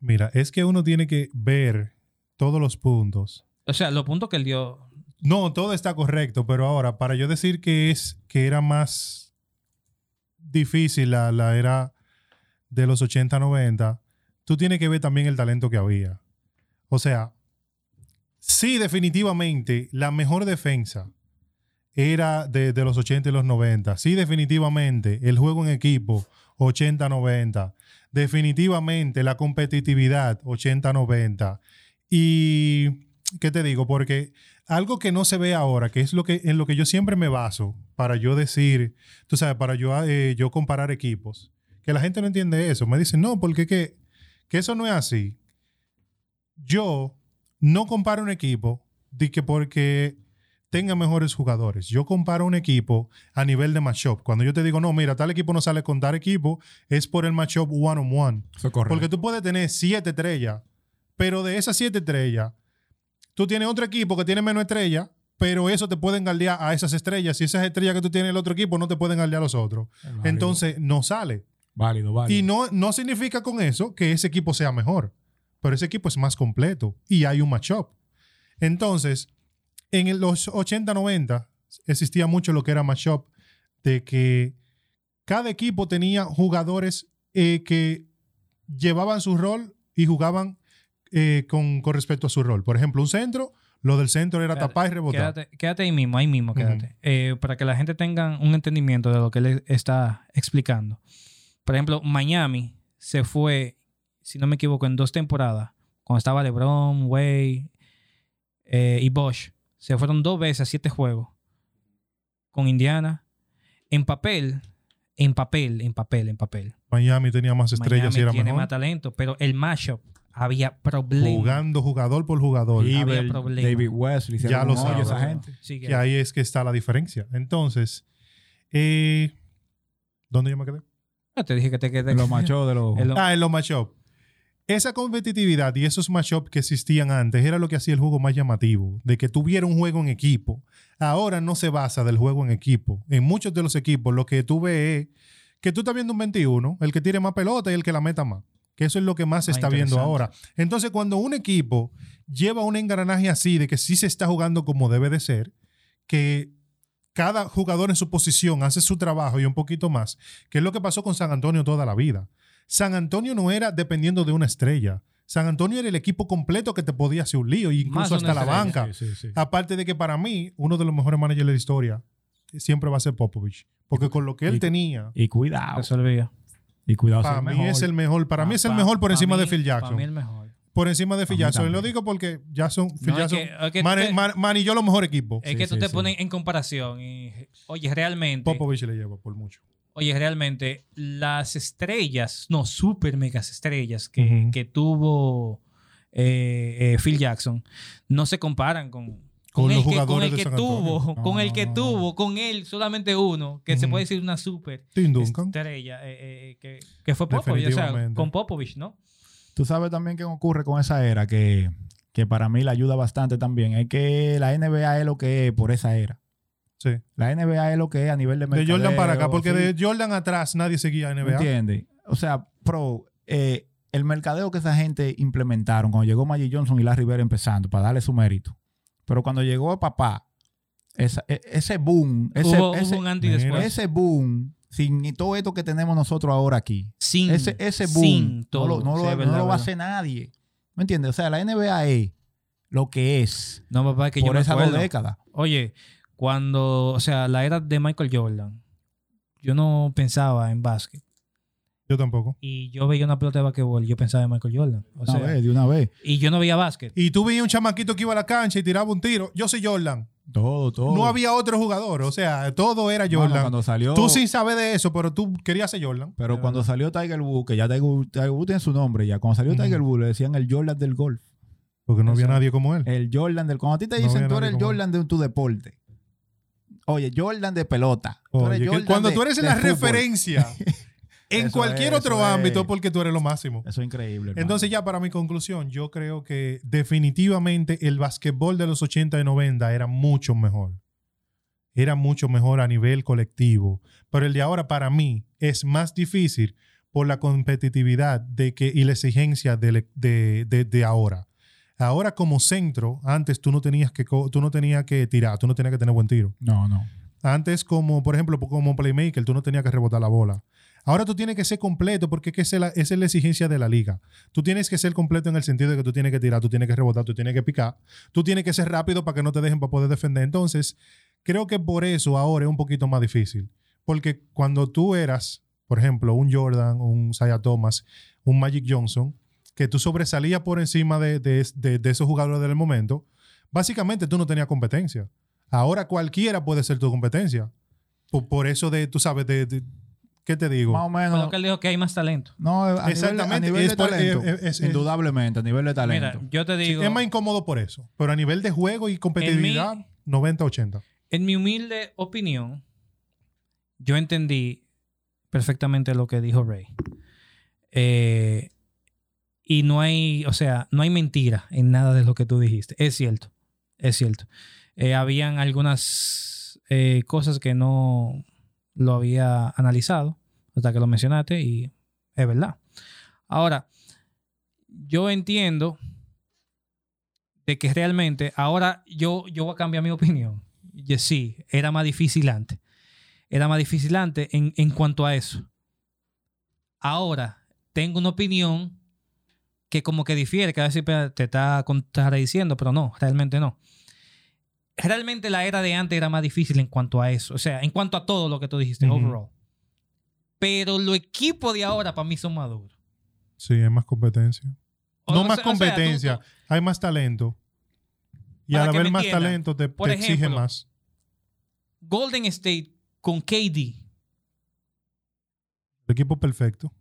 mira, es que uno tiene que ver todos los puntos. O sea, los puntos que él dio. No, todo está correcto, pero ahora, para yo decir que es que era más difícil la, la era de los 80-90, tú tienes que ver también el talento que había. O sea, sí, definitivamente, la mejor defensa era de, de los 80 y los 90. Sí, definitivamente, el juego en equipo, 80-90. Definitivamente, la competitividad, 80-90. Y, ¿qué te digo? Porque algo que no se ve ahora, que es lo que, en lo que yo siempre me baso para yo decir, tú sabes, para yo, eh, yo comparar equipos, que la gente no entiende eso. Me dicen, no, porque que, que eso no es así. Yo no comparo un equipo de que porque tenga mejores jugadores. Yo comparo un equipo a nivel de matchup. Cuando yo te digo, no, mira, tal equipo no sale con tal equipo, es por el matchup one on one. Porque tú puedes tener siete estrellas, pero de esas siete estrellas, tú tienes otro equipo que tiene menos estrellas, pero eso te pueden galdear a esas estrellas. Y esas estrellas que tú tienes en el otro equipo no te pueden galdear a los otros. Entonces, no sale. válido, válido. Y no, no significa con eso que ese equipo sea mejor, pero ese equipo es más completo y hay un matchup. Entonces, en los 80-90 existía mucho lo que era matchup, de que cada equipo tenía jugadores eh, que llevaban su rol y jugaban eh, con, con respecto a su rol. Por ejemplo, un centro, lo del centro era Quédate- tapar y rebotar. Quédate, quédate ahí mismo, ahí mismo, quédate. Eh, para que la gente tenga un entendimiento de lo que él está explicando. Por ejemplo, Miami se fue, si no me equivoco, en dos temporadas, cuando estaba LeBron, Wade eh, y Bosch. Se fueron dos veces a siete juegos con Indiana. En papel, en papel, en papel, en papel. Miami tenía más estrellas Miami y era tiene mejor. más talento, pero el matchup había problemas. Jugando jugador por jugador. había. David Wesley, Ya lo sabes. esa gente. Sí, que- que ahí es que está la diferencia. Entonces, eh, ¿dónde yo me quedé? Ah, te dije que te quedé. En los machos de los... Lo- Ah, en los matchups. Esa competitividad y esos matchups que existían antes era lo que hacía el juego más llamativo, de que tuviera un juego en equipo. Ahora no se basa del juego en equipo. En muchos de los equipos lo que tú ves es que tú estás viendo un 21, el que tire más pelota y el que la meta más. Que eso es lo que más se Ah, está viendo ahora. Entonces, cuando un equipo lleva un engranaje así de que sí se está jugando como debe de ser, que cada jugador en su posición hace su trabajo y un poquito más, que es lo que pasó con San Antonio toda la vida. San Antonio no era dependiendo de una estrella. San Antonio era el equipo completo que te podía hacer un lío, incluso hasta la banca. Sí, sí, sí. Aparte de que para mí, uno de los mejores managers de la historia siempre va a ser Popovich. Porque con lo que él Y- tenía, Y cuidado. resolvía. Y cuidado. para mí mejor. es el mejor. Para mí es el mejor por encima mí- de Phil Para Jackson. mí el mejor. Por encima de Phil Jackson. Y lo digo porque Jackson, Phil No, es Jackson que- es que man- tú te- man- manilló los mejores equipos. Es Sí, que tú sí, te sí. pones en comparación y, oye, realmente, Popovich le lleva por mucho. oye, realmente, las estrellas, no, super megas estrellas que, que tuvo eh, eh, Phil Jackson, no se comparan con, Con el los que, con de San tuvo, con el que no, tuvo, con él, solamente uno, que se puede decir una super estrella, eh, eh, que, que fue Popovich, o sea, Definitivamente. con Popovich, ¿no? Tú sabes también qué ocurre con esa era, que, que para mí la ayuda bastante también. Es que la NBA es lo que es por esa era. Sí. La NBA es lo que es a nivel de De mercadeo. Jordan para acá, porque sí. de Jordan atrás nadie seguía ¿Me NBA. entiendes? O sea, pro, eh, el mercadeo que esa gente implementaron cuando llegó Magic Johnson y Larry Bird empezando, para darle su mérito. Pero cuando llegó papá, esa- e- ese boom, ese, hubo, ese, hubo un anti mira, después. ese boom, sin todo esto que tenemos nosotros ahora aquí, Sin, ese, ese boom, sin no todo. lo, no Sí, lo- no lo va a hacer nadie. ¿Me entiendes? O sea, la NBA es lo que es No, papá, es que yo por me esas dos décadas. Oye, cuando, o sea, la era de Michael Jordan, yo no pensaba en básquet. Yo tampoco. Y yo veía una pelota de basquetbol y yo pensaba en Michael Jordan. O Una sea, vez, de una vez. y yo no veía básquet. Y tú veías un chamaquito que iba a la cancha y tiraba un tiro. Yo soy Jordan. Todo, todo. No había otro jugador. O sea, todo era Jordan. cuando salió, Tú sin saber de eso, pero tú querías ser Jordan. Pero De cuando verdad. salió Tiger Woods, que ya Tiger, Woods- Tiger Woods tiene su nombre ya. Cuando salió. Tiger Woods, le decían el Jordan del golf. Porque no había nadie como él. El Jordan del... Cuando a ti te dicen tú eres el. Jordan de tu deporte. Oye, Jordan de pelota. Tú eres Oye, que Jordan cuando de- tú eres la fútbol. referencia en Eso cualquier es, otro eso es. ámbito, porque tú eres lo máximo. Eso es increíble. hermano. Entonces, ya para mi conclusión, yo creo que definitivamente el basquetbol de los 80 y 90 era mucho mejor. Era mucho mejor a nivel colectivo. Pero el de ahora, para mí, es más difícil por la competitividad de que, y la exigencia de, de- de- de ahora. Ahora, como centro, antes tú no tenías que, tú no tenías que tirar, tú no tenías que tener buen tiro. No, no. Antes, como por ejemplo, como playmaker, tú no tenías que rebotar la bola. Ahora tú tienes que ser completo porque es esa es la, exigencia de la liga. Tú tienes que ser completo en el sentido de que tú tienes que tirar, tú tienes que rebotar, tú tienes que picar, tú tienes que ser rápido para que no te dejen para poder defender. Entonces, creo que por eso ahora es un poquito más difícil. Porque cuando tú eras, por ejemplo, un Jordan, un Saya Thomas, un Magic Johnson, que tú sobresalías por encima de, de- de- de esos jugadores del momento, básicamente tú no tenías competencia. Ahora cualquiera puede ser tu competencia. Por, por eso de, tú sabes, de- ¿qué te digo? Más o menos. lo que él dijo que hay más talento. No, a Exactamente, Nivel, a nivel es de por- talento. es- es- es- indudablemente, a nivel de talento. Mira, yo te digo, es más incómodo por eso. Pero a nivel de juego y competitividad, En 90-80. en mi humilde opinión, yo entendí perfectamente lo que dijo Ray. Eh, y no hay, o sea, no hay mentira en nada de lo que tú dijiste. Es cierto, es cierto. Eh, habían algunas eh, cosas que no lo había analizado hasta que lo mencionaste y es verdad. Ahora, yo entiendo de que realmente ahora yo, yo voy a cambiar mi opinión. Sí, era más difícil antes. Era más difícil antes en, en cuanto a eso. Ahora tengo una opinión que como que difiere, que a veces te está contradiciendo, pero no, realmente no. Realmente la era de antes era más difícil en cuanto a eso. O sea, en cuanto a todo lo que tú dijiste, overall. Pero los equipos de ahora para mí son más duros. Sí, hay más competencia. O- no o más sea- o sea, tú- competencia, hay más talento. Y al haber más entiendan, talento te, por te exige más. Golden State con KD. El equipo perfecto.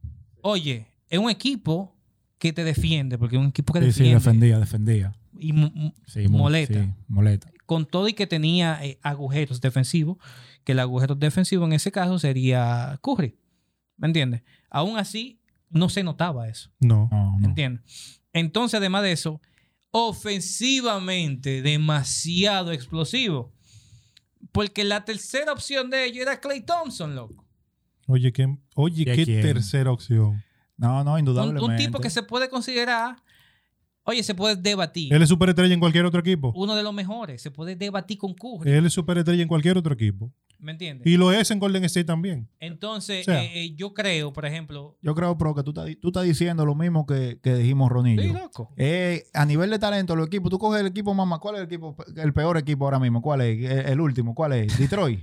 Oye, es un equipo que te defiende, porque es un equipo que Sí, sí, defiende. defendía, defendía. Y Sí, Moleta. sí, moleta. con todo y que tenía eh, agujeros defensivos, que el agujero defensivo en ese caso sería Curry. ¿Me entiendes? Aún así, no se notaba eso. No. No, no. ¿Entiendes? Entonces, además de eso, ofensivamente demasiado explosivo. Porque la tercera opción de ellos era Clay Thompson, loco. Oye, ¿qué, oye, ¿Y a qué quién? tercera opción. No, no, Un, indudablemente. un tipo que se puede considerar, oye, se puede debatir. Él es superestrella en cualquier otro equipo. Uno de los mejores. Se puede debatir con Curry. Él es superestrella en cualquier otro equipo. ¿Me entiendes? Y lo es en Golden State también. Entonces, O sea. eh, eh, yo creo, por ejemplo. Yo creo, Pro, que tú estás, tú estás diciendo lo mismo que, que dijimos Ronillo. Sí, loco. Eh, a nivel de talento, los equipos, tú coges el equipo mamá, ¿cuál es el equipo, el peor equipo ahora mismo? ¿Cuál es? El, el último, ¿cuál es? Detroit.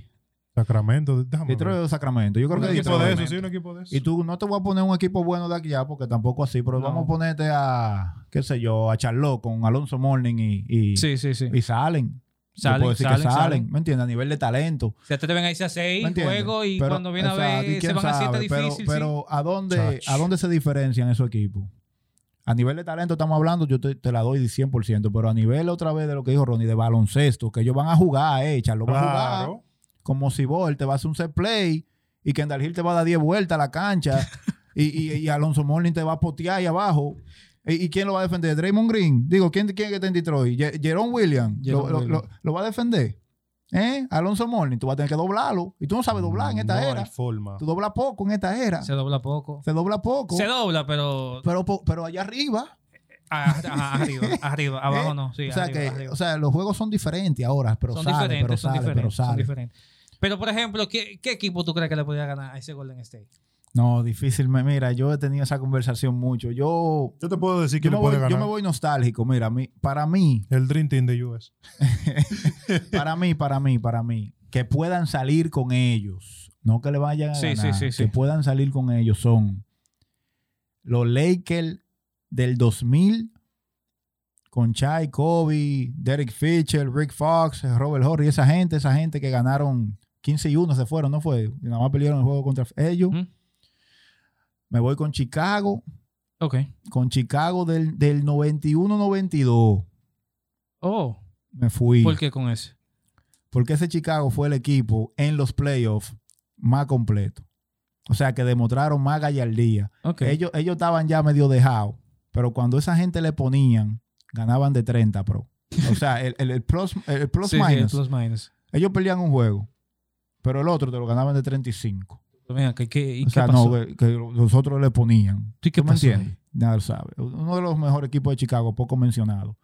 Sacramento, déjame Detroit ver. o Sacramento. Yo creo Un que equipo Detroit. de eso, sí, un equipo de eso. Y tú no te voy a poner un equipo bueno de aquí ya, porque tampoco así, pero No. vamos a ponerte a, qué sé yo, a Charlotte con Alonso Morning y, y, Sí, sí, sí. y salen. Salen, puedo decir salen, que salen, salen. ¿me entiendes? A nivel de talento. Se atreven a irse a seis juegos y Pero, cuando viene exacto, a ¿y ver se van a siete sabe? Pero- difícil. Pero, ¿a, dónde, Chach. ¿a dónde se diferencian esos equipos? A nivel de talento estamos hablando, yo te, te la doy 100%, pero a nivel otra vez de lo que dijo Ronnie, de baloncesto, que ellos van a jugar, eh, lo van a jugar Claro. Como si Ball te va a hacer un set play y Kendall Hill te va a dar 10 vueltas a la cancha y, y- y Alonso Morning te va a potear ahí abajo. ¿Y, y quién lo va a defender? Draymond Green. Digo, ¿quién, quién es que está en Detroit? Jerome Williams. ¿Lo, Jerome lo- Williams. lo- lo va a defender? ¿Eh? Alonso Morning. Tú vas a tener que doblarlo. Y tú no sabes doblar en esta no era. hay forma. Tú doblas poco en esta era. Se Se, dobla poco. dobla poco. Se dobla, pero pero, pero allá arriba. Ah, ah, arriba, arriba, abajo ¿eh? no. Sí, o, sea arriba, que, arriba. o sea, los juegos son diferentes ahora, pero son sale, diferentes, pero son sale, diferentes, pero son sale. diferentes. Pero, por ejemplo, ¿qué, qué equipo tú crees que le podría ganar a ese Golden State? No, difícil. me- Mira, yo he tenido esa conversación mucho. Yo, Yo te puedo decir que le me puede voy, yo ganar. me voy nostálgico. Mira, para mí, El Dream Team de US. para mí, para mí, para mí, que puedan salir con ellos, no que le vayan a Sí, sí, ganar, sí, sí. que puedan salir con ellos son los Lakers del 2000 con Chai, Kobe, Derek Fisher, Rick Fox, Robert Horry, esa gente, esa gente que ganaron 15 y 1 se fueron, ¿no fue? Nada más pelearon el juego contra ellos. Me voy con Chicago, Ok. con Chicago del, del 91-92. Oh, Me fui. ¿por qué con ese? Porque ese Chicago fue el equipo en los playoffs más completo. O sea, que demostraron más gallardía. Ok. Ellos, ellos estaban ya medio dejados, pero cuando esa gente le ponían, ganaban de 30, pro. O sea, el, el- el plus, el plus Sí, sí, el minus, plus minus. ellos perdían un juego, pero el otro te lo ganaban de 35. Pero mira, ¿qué, qué, ¿y O qué sea, pasó? no, que, que los otros le ponían. ¿Y qué ¿Tú me pasó ahí? entiendes? Nada lo sabe. Uno de los mejores equipos de Chicago, poco mencionado.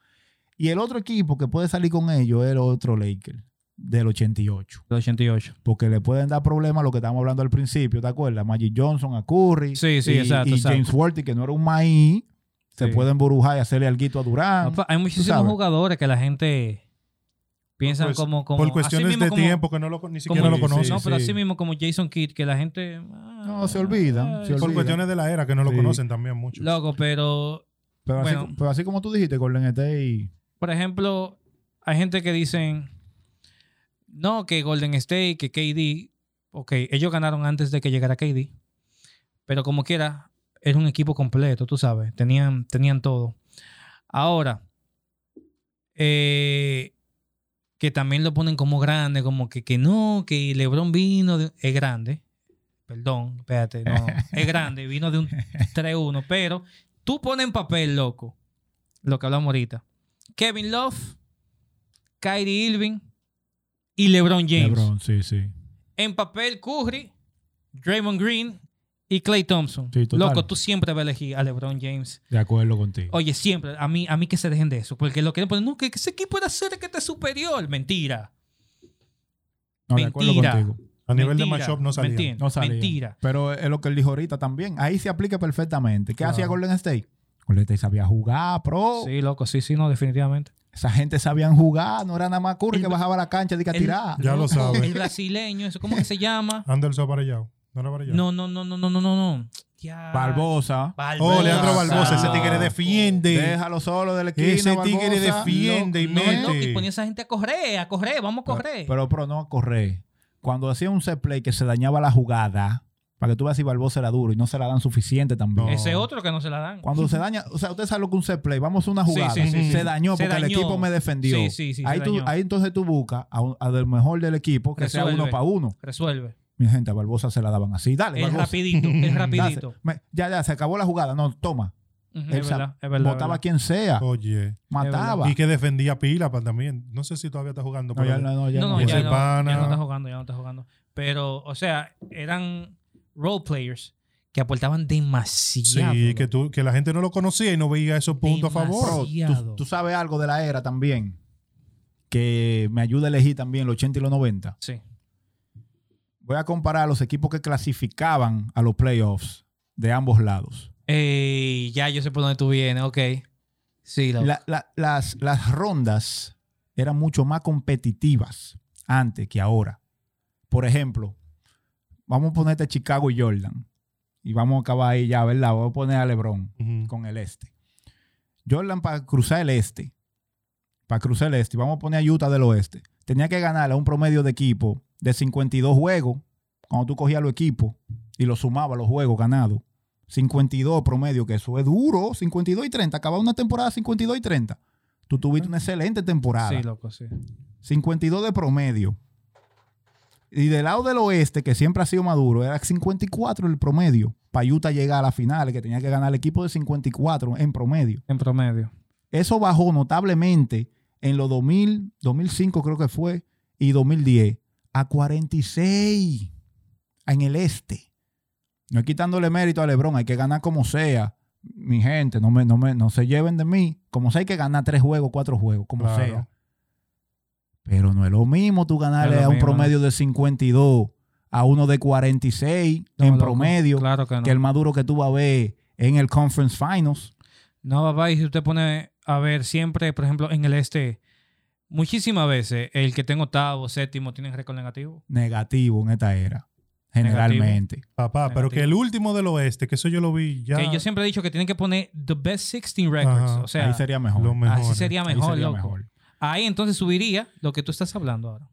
Y el otro equipo que puede salir con ellos es el otro Lakers, del 88. El 88. Porque le pueden dar problemas lo que estábamos hablando al principio, ¿te acuerdas? Magic Johnson a Curry. Sí, sí, y, exacto, Y. James Worthy, que no era un maíz, se Sí. pueden burujar y hacerle algo a Durán. Hay muchísimos jugadores que la gente piensa Pues, como, como... Por así cuestiones mismo de como- tiempo que no lo, ni siquiera como- lo Sí, conocen. No, pero sí. así mismo como Jason Kidd, que la gente... ah, No, se olvidan, se ah, Por olvidan. cuestiones de la era que no lo Sí. conocen también mucho. Loco, pero Pero, así, Bueno. pero así como tú dijiste, Golden State. por ejemplo, hay gente que dicen, no, que Golden State, que KD, ok, ellos ganaron antes de que llegara KD, pero como quiera, era un equipo completo, tú sabes, tenían, tenían todo. Ahora, eh, que también lo ponen como grande, como que, que no, que LeBron vino, de- es grande, perdón, espérate, no, es grande, vino de un 3-1, pero tú pones en papel, loco, lo que hablamos ahorita. Kevin Love, Kyrie Irving y LeBron James. LeBron, sí, sí. En papel, Curry, Draymond Green y Clay Thompson. Sí, total. Loco, tú siempre vas a elegir a LeBron James. De acuerdo contigo. Oye, siempre. A mí, a mí que se dejen de eso. Porque lo poner, no, que ese equipo era ser que te superior. Mentira. no, de acuerdo mentira. contigo. A nivel de Mentira. matchup no salía. Mentira. No salía. Mentira. Pero es lo que él dijo ahorita también. Ahí se aplica perfectamente. ¿Qué Claro. hacía Golden State? Golden State sabía jugar, pro. Sí, loco, sí, sí, no, definitivamente. Esa gente sabían jugar. No era nada más Curry El- que bajaba a la cancha de que a tirar. Ya lo loco, sabe. El brasileño, eso, ¿cómo que se llama? Anderson Varellao. ¿No era? No, no, no, no, no, no, no, no. Ya. Barbosa. Oh, Leandro Barbosa. Ese tigre defiende. Déjalo solo del equipo. Ese tigre defiende y No, mete. y ponía a esa gente a correr, a correr, vamos a correr. Pero, pero no a correr. Cuando hacía un set play que se dañaba la jugada, para que tú veas si Barbosa era duro y no se la dan suficiente también. No. Ese otro que no se la dan. Cuando se daña, o sea, usted sabe lo que un set play, vamos a una jugada, sí, sí, se sí. dañó Se porque el equipo me defendió. Sí, sí, sí, se ahí, tú, ahí entonces tú buscas a, un- a del mejor del equipo que sea uno para uno. Resuelve. Mi gente, a Barbosa se la daban así. Dale, Es Barbosa. rapidito, es rapidito. Me- ya, ya, se acabó la jugada. No, toma. Ujú, Él es sa- verdad, es verdad. Botaba a es quien sea. Oye. mataba. Y que defendía pila pa- también. No sé si todavía está jugando. No, pero ya, no, no, ya. No, no, no. ya Ese no, pana. ya no está jugando, ya no está jugando. Pero, o sea, eran role players que aportaban Sí, demasiado. que, tú, que la gente no lo conocía y no veía esos puntos a favor. Demasiado. tú, tú sabes algo de la era también que me ayuda a elegir también los 80 y los 90. Sí. Voy a comparar los equipos que clasificaban a los playoffs de ambos lados. Ey, ya yo sé por dónde tú vienes, ok. Sí, loco. La- la- las, las rondas eran mucho más competitivas antes que ahora. Por ejemplo, vamos a ponerte Chicago y Jordan. Y vamos a acabar ahí ya, ¿verdad? Vamos a poner a LeBron con el este. Jordan para cruzar el este. Para cruzar el este. y Vamos a poner a Utah del oeste. Tenía que ganar a un promedio de equipo de 52 juegos. Cuando tú cogías los equipos y los sumabas los juegos ganados. 52 promedio, que eso es duro. 52 y 30. Acaba una temporada 52 y 30. Tú tuviste una excelente temporada. Sí, loco, sí. 52 de promedio. Y del lado del oeste, que siempre ha sido maduro, era 54 el promedio. Para Utah llegar a la final, que tenía que ganar el equipo de 54 en promedio. En promedio. Eso bajó notablemente en los 2000, 2005 creo que fue, y 2010, a 46 en el este. No es quitándole mérito a LeBron, hay que ganar como sea. Mi gente, no, me, no, me, no se lleven de mí. Como sea, hay que ganar tres juegos, cuatro juegos, como Claro. sea. Pero no es lo mismo tú ganarle No a un mismo, promedio de 52 a uno de 46 No, en loco, promedio, Claro que no. que el maduro que tú vas a ver en el Conference Finals. No, papá, y si usted pone a ver siempre, por ejemplo, en el este, muchísimas veces el que tenga octavo, séptimo, tiene récord negativo. negativo en esta era, generalmente. Papá, pero que el último del oeste, que eso yo lo vi ya. Que yo siempre he dicho que tienen que poner the best 16 records. Ajá. O sea, Ahí sería mejor. lo mejor. así sería Ahí mejor, sería loco. mejor. Ahí entonces subiría lo que tú estás hablando ahora.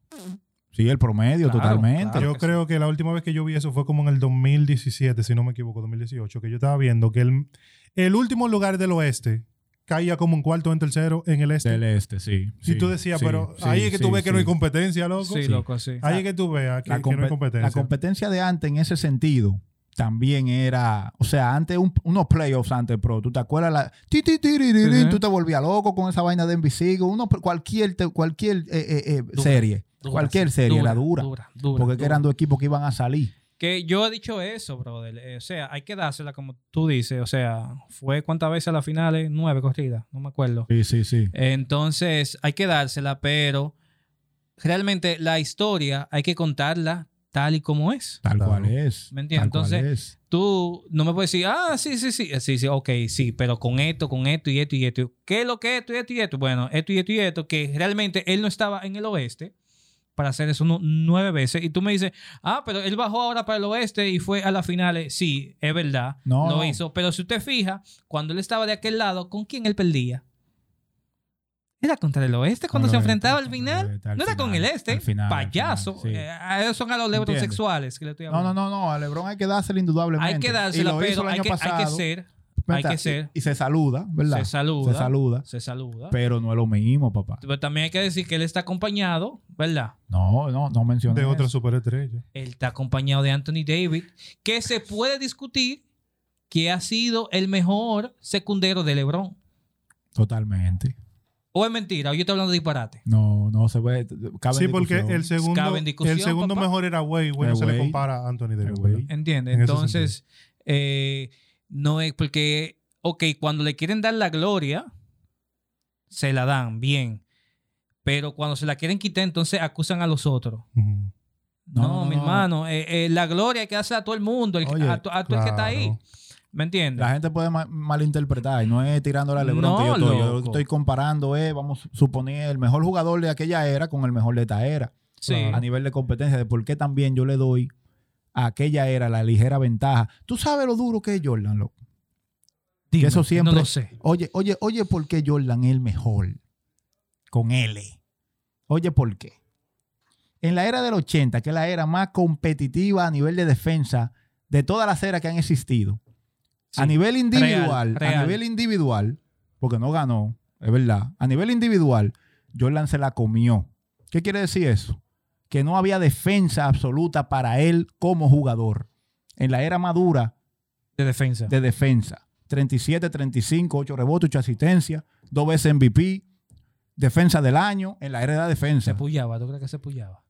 Sí, el promedio, Claro, totalmente. claro. Yo que creo que la última vez que yo vi eso fue como en el 2017, si no me equivoco, 2018, que yo estaba viendo que el, el último lugar del oeste caía como un cuarto en tercero en el este. Del este, sí. y sí, tú decías, sí, pero sí, ahí es que tú sí, ves que no hay competencia, loco. Sí, Sí. loco, sí. Ahí es que tú veas que, La, que no hay compe- competencia. la competencia de antes en ese sentido también era, o sea, antes un- unos playoffs antes, pro, ¿tú te acuerdas? La, ti, ti, ti, ri, ri. Tú te volvías loco con esa vaina de Invisigo, uno, cualquier, cualquier eh, eh, eh, Dura, serie, Dura, cualquier serie era dura, Dura, dura, porque eran dos equipos que iban a salir. Que yo he dicho eso, brother. Eh, o sea, hay que dársela como tú dices. O sea, fue cuántas veces a las finales? Nueve corridas, no me acuerdo. Sí, sí, sí. Entonces, hay que dársela, pero realmente la historia hay que contarla tal y como es. Tal Claro. cual es. ¿Me entiendes? tal cual Entonces, es. Tú no me puedes decir, ah, sí, sí, sí, sí, sí, ok, sí, pero con esto, con esto y esto y esto. ¿Qué es lo que esto y esto y esto? Bueno, esto y esto y esto, que realmente él no estaba en el oeste para hacer eso nu- nueve veces. Y tú me dices, ah, pero él bajó ahora para el oeste y fue a las finales. Sí, es verdad, No, lo no. hizo. Pero si usted fija, cuando él estaba de aquel lado, ¿con quién él perdía? Era contra el oeste cuando se enfrentaba al final. al no era con el este. al final, al Payaso. final, sí. Eh, a esos son a los ¿Entiendes? sexuales que le estoy No, hablando. no, no, no. A LeBron hay que dársela indudablemente. Hay que dársela, pero hay que, hay que ser. Hay que y- ser. Y, se saluda, ¿verdad? Se saluda. Se saluda. Se saluda. Pero no es lo mismo, papá. Pero también hay que decir que él está acompañado, ¿verdad? No, no, no mencioné de otra eso. superestrella. Él está acompañado de Anthony David, que se puede discutir que ha sido el mejor secundero de LeBron. Totalmente. ¿O es mentira? ¿O yo estoy hablando de disparate? No, no se ve. cabe Sí, en porque el segundo, el segundo papá. mejor era Way. Way no Es se le compara a Anthony Davis. Es Wade. ¿verdad? ¿Entiendes? En ese Entonces, eh, no es porque, ok, cuando le quieren dar la gloria, se la dan, bien. Pero cuando se la quieren quitar, entonces acusan a los otros. No, No, no, mi no. hermano, eh, eh, la gloria hay que hacer a todo el mundo, el- Oye, a, to- a todo el que está ahí. ¿Me entiendes? La gente puede ma- malinterpretar. y No es tirándole a LeBron No, que yo estoy. Yo estoy comparando, eh, vamos a suponer, el mejor jugador de aquella era con el mejor de esta era. Sí. A nivel de competencia, de por qué también yo le doy aquella era la ligera ventaja. Tú sabes lo duro que es Jordan, loco. Dime, eso siempre- No lo sé. Oye, oye, oye, ¿por qué Jordan es el mejor? Con L. Oye, ¿por qué? En la era del 80, que es la era más competitiva a nivel de defensa de todas las eras que han existido, a nivel individual, real. a nivel individual, porque no ganó, es verdad, a nivel individual, Jordan se la comió. ¿Qué quiere decir eso? Que no había defensa absoluta para él como jugador. En la era madura, De defensa. de defensa. 37, 35, 8 rebotes, 8 asistencias, dos veces MVP, defensa del año en la era de la se defensa. puyaba, ¿tú crees que se puyaba?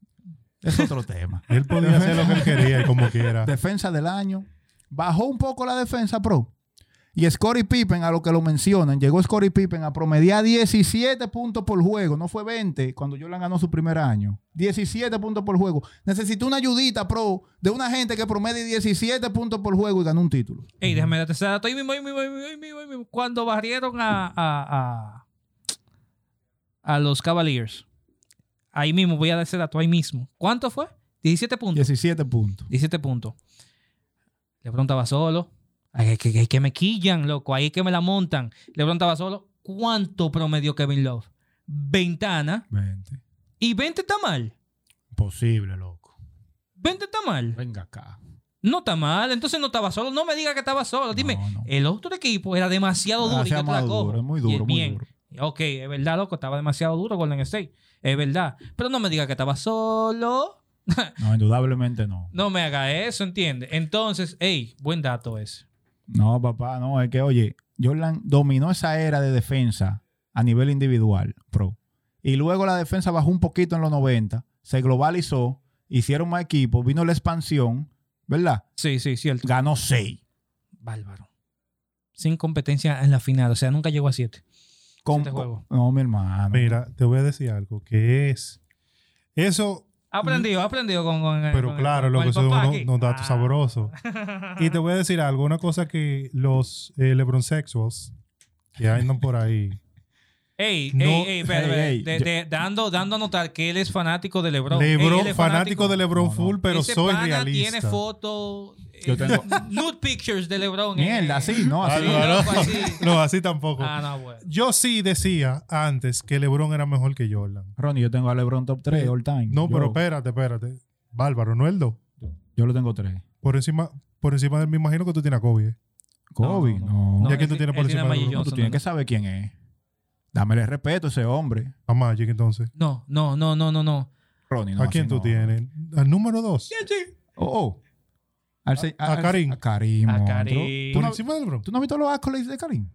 Es otro tema. Él podía hacer lo que él quería y como quiera. Defensa del año. Bajó un poco la defensa, pro. Y Scottie Pippen, a lo que lo mencionan, llegó Scottie Pippen a promediar 17 puntos por juego. No fue 20 cuando Jordan ganó su primer año. 17 puntos por juego. Necesitó una ayudita, pro, de una gente que promedie 17 puntos por juego y ganó un título. Ey, déjame darte ese dato. Ahí mismo, ahí mismo, ahí mismo, ahí mismo, ahí mismo. Cuando barrieron a, a, a, a los Cavaliers. Ahí mismo, voy a dar ese dato ahí mismo. ¿Cuánto fue? 17 puntos. 17 puntos. 17 puntos. LeBron estaba solo. Ay, que, que, que me quillan, loco. Ahí que me la montan. LeBron estaba solo. ¿Cuánto promedió Kevin Love? Ventana. 20. Y 20 está mal. Imposible, loco. 20 está mal. Venga acá. No está mal, entonces no estaba solo. No me diga que estaba solo. Dime, No, no. el otro equipo era demasiado duro. y Demasiado te la duro, muy Y duro, es muy bien. duro. Ok, es verdad, loco, estaba demasiado duro Golden State. Es verdad. Pero no me diga que estaba solo. No, indudablemente no. No me haga eso, ¿entiendes? Entonces, hey, buen dato ese. No, papá, no, es que, oye, Jordan dominó esa era de defensa a nivel individual, pro. Y luego la defensa bajó un poquito en los 90, se globalizó, hicieron más equipos, vino la expansión, ¿verdad? Sí, sí, cierto. Ganó 6. Bárbaro. Sin competencia en la final. O sea, nunca llegó a siete. Con, Siete juegos. No, mi hermano. Mira, te voy a decir algo, que es... Eso, aprendido, ha aprendido con, con- pero con- claro, con lo que unos, aquí. unos datos Ah. sabrosos. Y te voy a decir algo, una cosa que los eh, LeBron sexuals que andan por ahí, Ey, No- ey, ey, espera, De- de- dando, dando a notar que él es fanático de LeBron. LeBron, Ey, él es fanático de LeBron No, no. full, pero Ese soy pana realista. tiene fotos, Yo tengo- nude pictures de LeBron. eh. Mierda, así, no, así. Loco, así. No, así tampoco. Ah, no, bueno. Yo sí decía antes que LeBron era mejor que Jordan. Ronnie, yo tengo a LeBron top 3 all time. No, yo, pero espérate, espérate. Bárbaro, no el 2. Yo lo tengo 3. Por encima, por encima de él me imagino que tú tienes a Kobe. ¿eh? Kobe, No, no. no, ¿Y a quién tú tienes por encima de? No, tú tienes ¿no? que saber quién es. Dámele respeto a ese hombre. A Magic entonces. No, no, no, no, no, no. Ronnie, no. ¿A quién así tú no. tienes? Al número 2. Oh, oh. Al se- A- al- Karim. A Karim. A monstruo. Karim. ¿Tú ¿Por no, encima de LeBron? ¿Tú no has visto los accolades de Karim?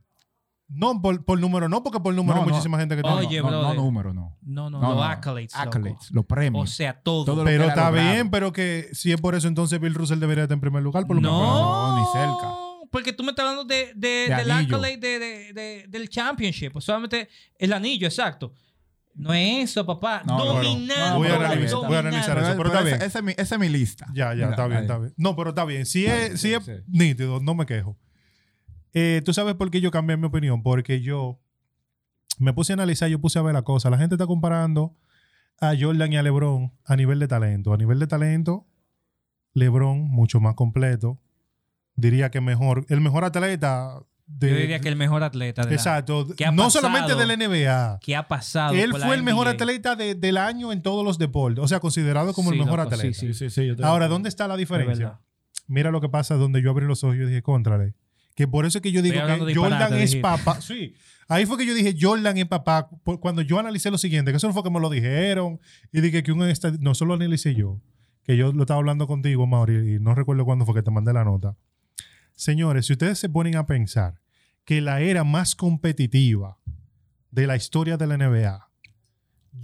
No, por, por número no, porque por número No, hay no. muchísima gente que tiene. Oye, no, no, brother. número, no. No, no, No, los no. accolades. loco. Accolades, los premios. O sea, todo. Todo lo que pero él ha está logrado. bien, pero que si es por eso, entonces Bill Russell debería estar en primer lugar. Por lo menos. no, No, ni cerca. Porque tú me estás hablando de, de, De del anillo. accolade de, de- de- del championship. O solamente el anillo, exacto. No es eso, papá. No, no, no. dominando. Voy a analizar- dominando. voy a analizar eso, pero está bien. Esa es mi, esa es mi lista. Ya, ya, Mira, está bien, está bien. No, pero está bien. Si Sí, es, si sí, es sí. nítido, no me quejo. Eh, ¿Tú sabes por qué yo cambié mi opinión? Porque yo me puse a analizar, yo puse a ver la cosa. La gente está comparando a Jordan y a LeBron a nivel de talento. A nivel de talento, LeBron mucho más completo. Diría que mejor, el mejor atleta de... Yo diría que el mejor atleta de la- Exacto. ¿Qué ha No pasado? solamente de la NBA. que ha pasado. Él fue el mejor atleta de- del año en todos los deportes. O sea, considerado como Sí, el mejor loco, atleta. sí. Sí, Ahora, ¿dónde está la diferencia? Mira lo que pasa donde yo abrí los ojos y dije, contrale. Que por eso es que yo digo que Jordan es papá. Sí. Ahí fue que yo dije, Jordan es papá. Cuando yo analicé lo siguiente, que eso no fue que me lo dijeron. Y dije que un no solo analicé yo, que yo lo estaba hablando contigo, Mauri, y no recuerdo cuándo fue que te mandé la nota. Señores, si ustedes se ponen a pensar que la era más competitiva de la historia de la NBA,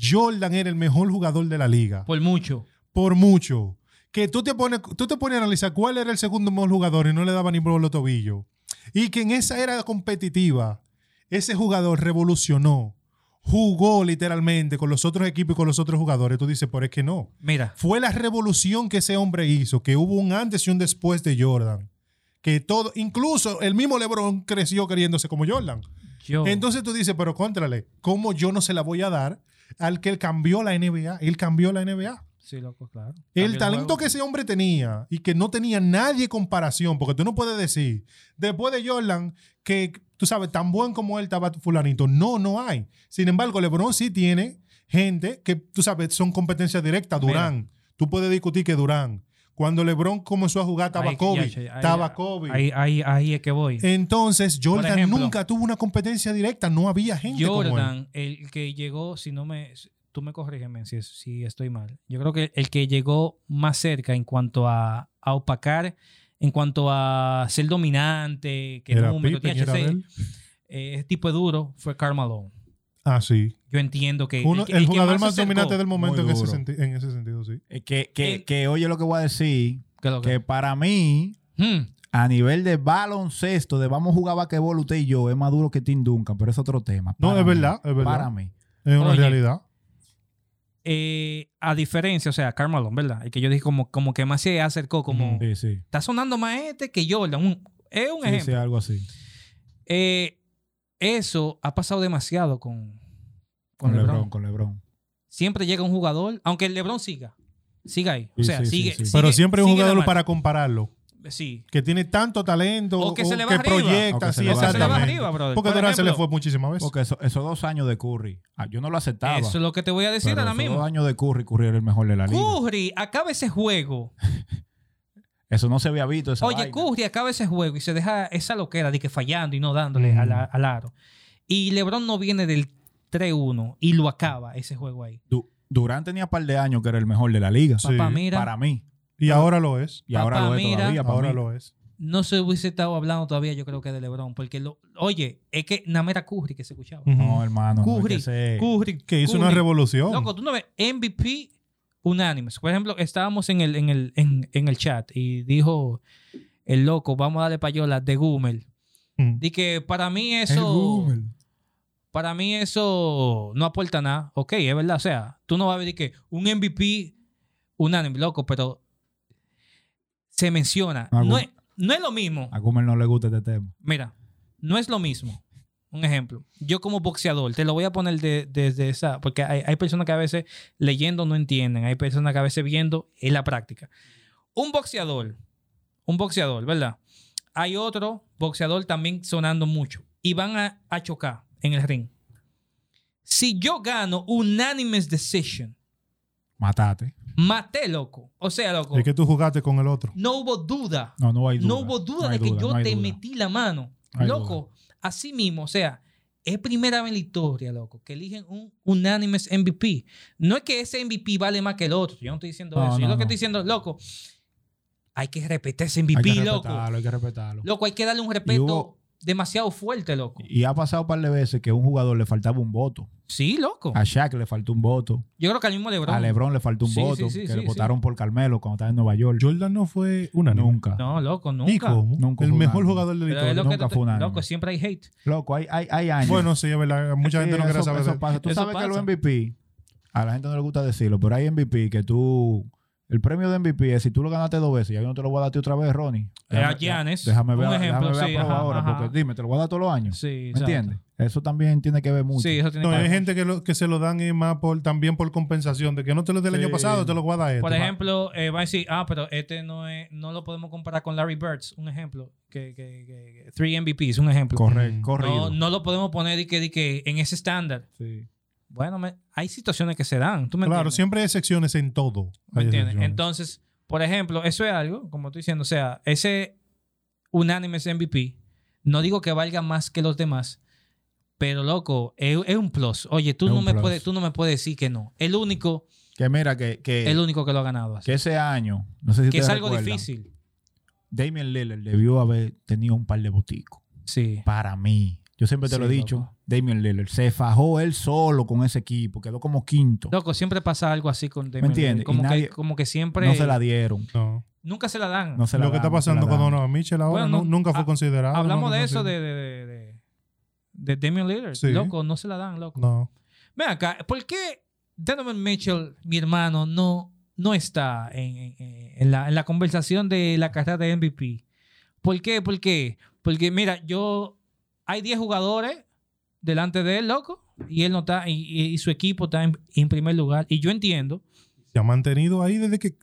Jordan era el mejor jugador de la liga Por mucho. por mucho. Que tú te pones, tú te pones a analizar cuál era el segundo mejor jugador y no le daba ni por los tobillos. Y que en esa era competitiva, ese jugador revolucionó, jugó literalmente con los otros equipos y con los otros jugadores. Tú dices, pero es que no. Mira, Fue la revolución que ese hombre hizo, que hubo un antes y un después de Jordan. Que todo, incluso el mismo LeBron creció queriéndose como Jordan. yo. Entonces tú dices, pero contrale, ¿cómo yo no se la voy a dar al que él cambió la NBA? Él cambió la NBA. sí, loco, claro. El talento que ese hombre tenía y que no tenía nadie comparación, porque tú no puedes decir, después de Jordan, que tú sabes, tan buen como él estaba fulanito. No, no hay. Sin embargo, LeBron sí tiene gente que, tú sabes, son competencias directas. Mira. Durán. Tú puedes discutir que Durán. Cuando LeBron comenzó a jugar, estaba Ahí- Kobe. ya, ahí- Estaba Kobe. Ahí, ahí, ahí es que voy. Entonces, Jordan ejemplo, nunca tuvo una competencia directa. No había gente como él. Jordan, el que llegó, si no me. Tú me corrígeme si, si estoy mal. Yo creo que el que llegó más cerca en cuanto a, a opacar, en cuanto a ser dominante, que Era número, THC, eh, ese tipo de duro fue Carmelo. Ah, sí. Yo entiendo que. Uno- que- el, que jugador más dominante del momento en ese, en ese sentido, sí. Eh, Que, que, El- que oye lo que voy a decir, que lo que- que para mí, Hmm, a nivel de baloncesto, de vamos a jugar basquetbol usted y yo, es más duro que Tim Duncan, pero es otro tema. No, es mí, verdad, es verdad. Para mí. Es una Oye. realidad. eh, a diferencia, o sea, Carmelo, ¿verdad? El que yo dije como, como que más se acercó, como. Ujú. Sí, sí. Está sonando más este que Jordan. un- es un Sí, ejemplo. sí, algo así. Eh, eso ha pasado demasiado con, con, Con LeBron. LeBron, con LeBron. Siempre llega un jugador, aunque el LeBron siga, siga ahí. O Sí, sea, sí, sí, sigue, sí. sigue- Pero siempre hay un jugador para compararlo. Sí. Que tiene tanto talento O que que, se le va arriba. O proyecta, que se sí, le va se le arriba, brother. Porque Por Durant se le fue muchísimas veces. Porque eso- esos dos años de Curry, ah, yo no lo aceptaba. Eso es lo que te voy a decir pero ahora esos mismo. dos años de Curry, Curry era el mejor de la liga. Curry acaba ese juego Eso no se había visto. Esa Oye, vaina. Curry acaba ese juego y se deja esa loquera de que fallando y no dándole Mm. al, al aro. Y LeBron no viene del 3-1 y lo acaba ese juego ahí. Du- Durán tenía un par de años que era el mejor de la liga. Sí. Papá, mira, Para mí. Y ahora lo es. Y ahora lo es mira. todavía. Ahora mí. lo es. no se hubiese estado hablando todavía, yo creo que de LeBron. Porque, lo, oye, es que nada más era Curry que se escuchaba. No, hermano. no es Curry, que se- Curry, Que hizo una revolución. Loco, tú no ves MVP unánimes. Por ejemplo, estábamos en el, en el, en, en el chat y dijo el loco, vamos a darle payola de Gumel. Mm. Y que para mí eso. Para mí eso no aporta nada. Ok, es verdad. O sea, tú no vas a ver que un MVP unánime, loco, pero se menciona. No es, no es lo mismo. A Gumel no le gusta este tema. Mira, no es lo mismo. Un ejemplo. Yo como boxeador, te lo voy a poner de- desde esa, porque hay, hay personas que a veces leyendo no entienden, hay personas que a veces viendo en la práctica. Un boxeador, un boxeador, ¿verdad? Hay otro boxeador también sonando mucho y van a, a chocar en el ring. Si yo gano unanimous decision, Matate. maté, loco. O sea, loco, Es que tú jugaste con el otro. no hubo duda. No, no hay duda. No hubo duda No de que yo no te duda. metí la mano. No loco, así mismo, o sea, es primera vez en la historia, loco, que eligen un unanimous MVP. No es que ese MVP vale más que el otro. Yo no estoy diciendo No, eso. Yo no, lo que estoy diciendo, loco, hay que respetar ese Hay MVP, que loco. respetarlo, hay que respetarlo. Loco, hay que darle un respeto demasiado fuerte, loco. Y ha pasado un par de veces que a un jugador le faltaba un voto. Sí, loco. A Shaq le faltó un voto. Yo creo que al mismo LeBron. A LeBron le faltó un Sí, voto. sí, sí, que sí, le sí. votaron por Carmelo cuando estaba en Nueva York. Jordan no fue unánime. Nunca. No, loco, nunca. cómo. Nunca el mejor jugador de la historia. que Nunca fue unánime. loco, siempre hay hate. Loco, hay, hay, hay años. Bueno, sí, es verdad. Mucha Sí, gente no quiere saber eso pasa. Tú Eso sabes que pasa. los MVP, a la gente no le gusta decirlo, pero hay MVP que tú. El premio de MVP es si tú lo ganaste dos veces, ya yo no te lo voy a dar a ti otra vez, Ronnie. Eh, a Giannis, Déjame ver, un déjame ejemplo, ver a sí, prueba ajá, ahora, ajá. porque dime, te lo voy a dar todos los años. Sí, ¿Me entiendes? Eso también tiene que ver mucho. Sí, eso tiene No, que hay ver. gente que, lo- que se lo dan y más por, también por compensación, de que no te lo del Sí. año pasado, te lo voy a dar este. Por ejemplo, eh, va a decir, ah, pero este no es, no lo podemos comparar con Larry Birds, un ejemplo. Que, que, que, que- three MVPs, un ejemplo. Correcto, Mm. corrido. No, no lo podemos poner de que, de que en ese estándar. Sí. Bueno, me- hay situaciones que se dan. ¿Tú me Claro, entiendes? siempre hay excepciones en todo. ¿Me entiendes? Entonces, por ejemplo, eso es algo, como estoy diciendo, o sea, ese unánime MVP, no digo que valga más que los demás, pero loco, es, es un plus. Oye, tú Es no, un me plus. puedes, tú no me puedes decir que no. El único, Que mira, que, que, el único que lo ha ganado. así. que ese año, no sé si Que es algo recuerdan, difícil. Damian Lillard debió haber tenido un par de boticos. Sí. Para mí. Yo siempre te Sí, lo he dicho. loco. Damian Lillard se fajó él solo con ese equipo. Quedó como quinto. Loco, siempre pasa algo así con Damian entiendes? Lillard. Como, Y nadie- que, como que siempre. no se la dieron. No. Nunca se la dan. No se la Lo que está pasando con. Donovan Mitchell ahora Bueno, no- nunca fue considerado. Hablamos no de eso de, de, de, de, de Damian Lillard. Sí. Loco, no se la dan, loco. No. Ven acá, ¿por qué Donovan Mitchell, mi hermano, no, no está en, en- en la, en la conversación de la carrera de MVP? ¿Por qué? ¿Por qué? Porque, mira, yo. Hay 10 jugadores delante de él, loco, y él no está, y, su equipo está en, en primer lugar. Y yo entiendo Se ha mantenido ahí desde que,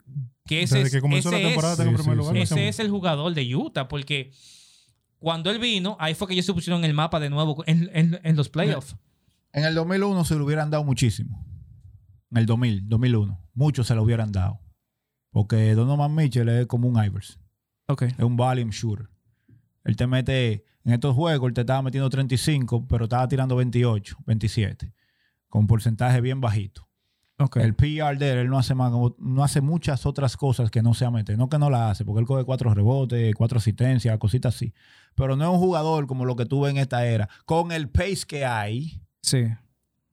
que ese desde es, que comenzó la ese temporada es- en Sí, primer sí, lugar. sí. ese es el jugador de Utah, porque cuando él vino, ahí fue que ellos se pusieron en el mapa de nuevo en, en- en los playoffs. En el 2001 se lo hubieran dado muchísimo. En el 2000, 2001. Muchos se lo hubieran dado. Porque Donovan Mitchell es como un Ivers. Es un volume shooter. Él te mete, en estos juegos, él te estaba metiendo 35, pero estaba tirando 28, 27. Con porcentaje bien bajito. Ok. El PR de él, él no hace, más, no hace muchas otras cosas que no sea meter. No que no la hace, porque él coge cuatro rebotes, cuatro asistencias, cositas así. Pero no es un jugador como lo que tuve en esta era. Con el pace que hay, Sí.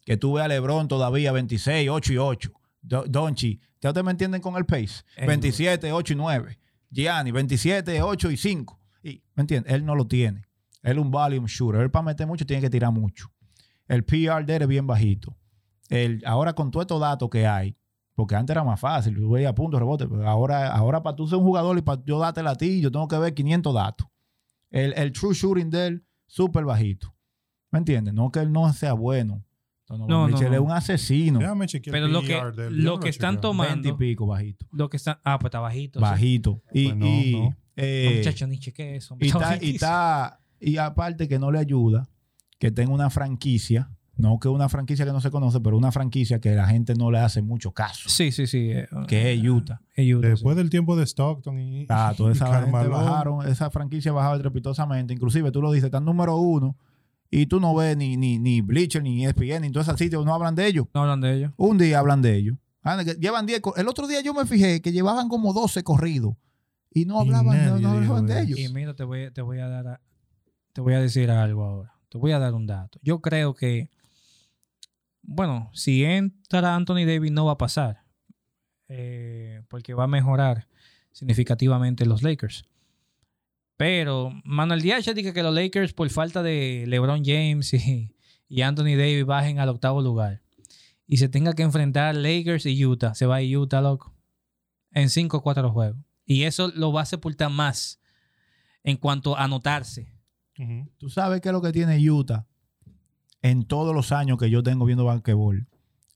que tuve a LeBron todavía 26, 8 y 8. Do- Donchi, ¿ya ustedes me entienden con el pace? Eh, 27, 8 y 9. Gianni, 27, 8 y 5. Y, ¿Me entiendes? Él no lo tiene. Él es un volume shooter. Él para meter mucho tiene que tirar mucho. El PR de él es bien bajito. El, ahora con todos estos datos que hay, porque antes era más fácil, yo veía puntos, rebotes, pero ahora, ahora para tú ser un jugador y para yo dártela a ti, yo tengo que ver 500 datos. El, el true shooting de él, súper bajito. ¿Me entiendes? No que él no sea bueno. No, no, Mitchell no. es un asesino. Déjame chequear Pero el lo que, PR de él. Yo lo no que están tomando. 20 y pico bajito. Lo que están. Ah, pues está bajito. sí. Bajito. Y, Pues no, y, no. Eh, No, muchacho, ni cheque eso. y, Está está, y, bajísimo. está- y aparte que no le ayuda que tenga una franquicia No que una franquicia que no se conoce, pero una franquicia que la gente no le hace mucho caso. Sí, sí, sí. eh, Que es Utah. es Utah, Después sí. del tiempo de Stockton y, Ah, toda esa gente bajaron, esa franquicia bajaba estrepitosamente. Inclusive tú lo dices, están número uno y tú no ves ni, ni, ni Bleacher, ni ESPN, ni todos esos sitios, no hablan de ellos. No hablan de ellos. Un día hablan de ellos. Ah, Llevan 10. co- El otro día yo me fijé que llevaban como 12 corridos y no Y hablaban, no, nadie no hablaban dijo de ellos. Y mira, te voy, te voy a dar a- te voy a decir algo ahora. Te voy a dar un dato. Yo creo que, bueno, si entra Anthony Davis no va a pasar. eh, porque va a mejorar significativamente los Lakers. Pero Manuel Díaz ya dice que los Lakers, por falta de LeBron James y, y Anthony Davis, bajen al octavo lugar. Y se tenga que enfrentar Lakers y Utah. Se va a Utah, loco. En 5 o 4 juegos. Y eso lo va a sepultar más en cuanto a anotarse. Tú sabes qué es lo que tiene Utah en todos los años que yo tengo viendo basquetbol.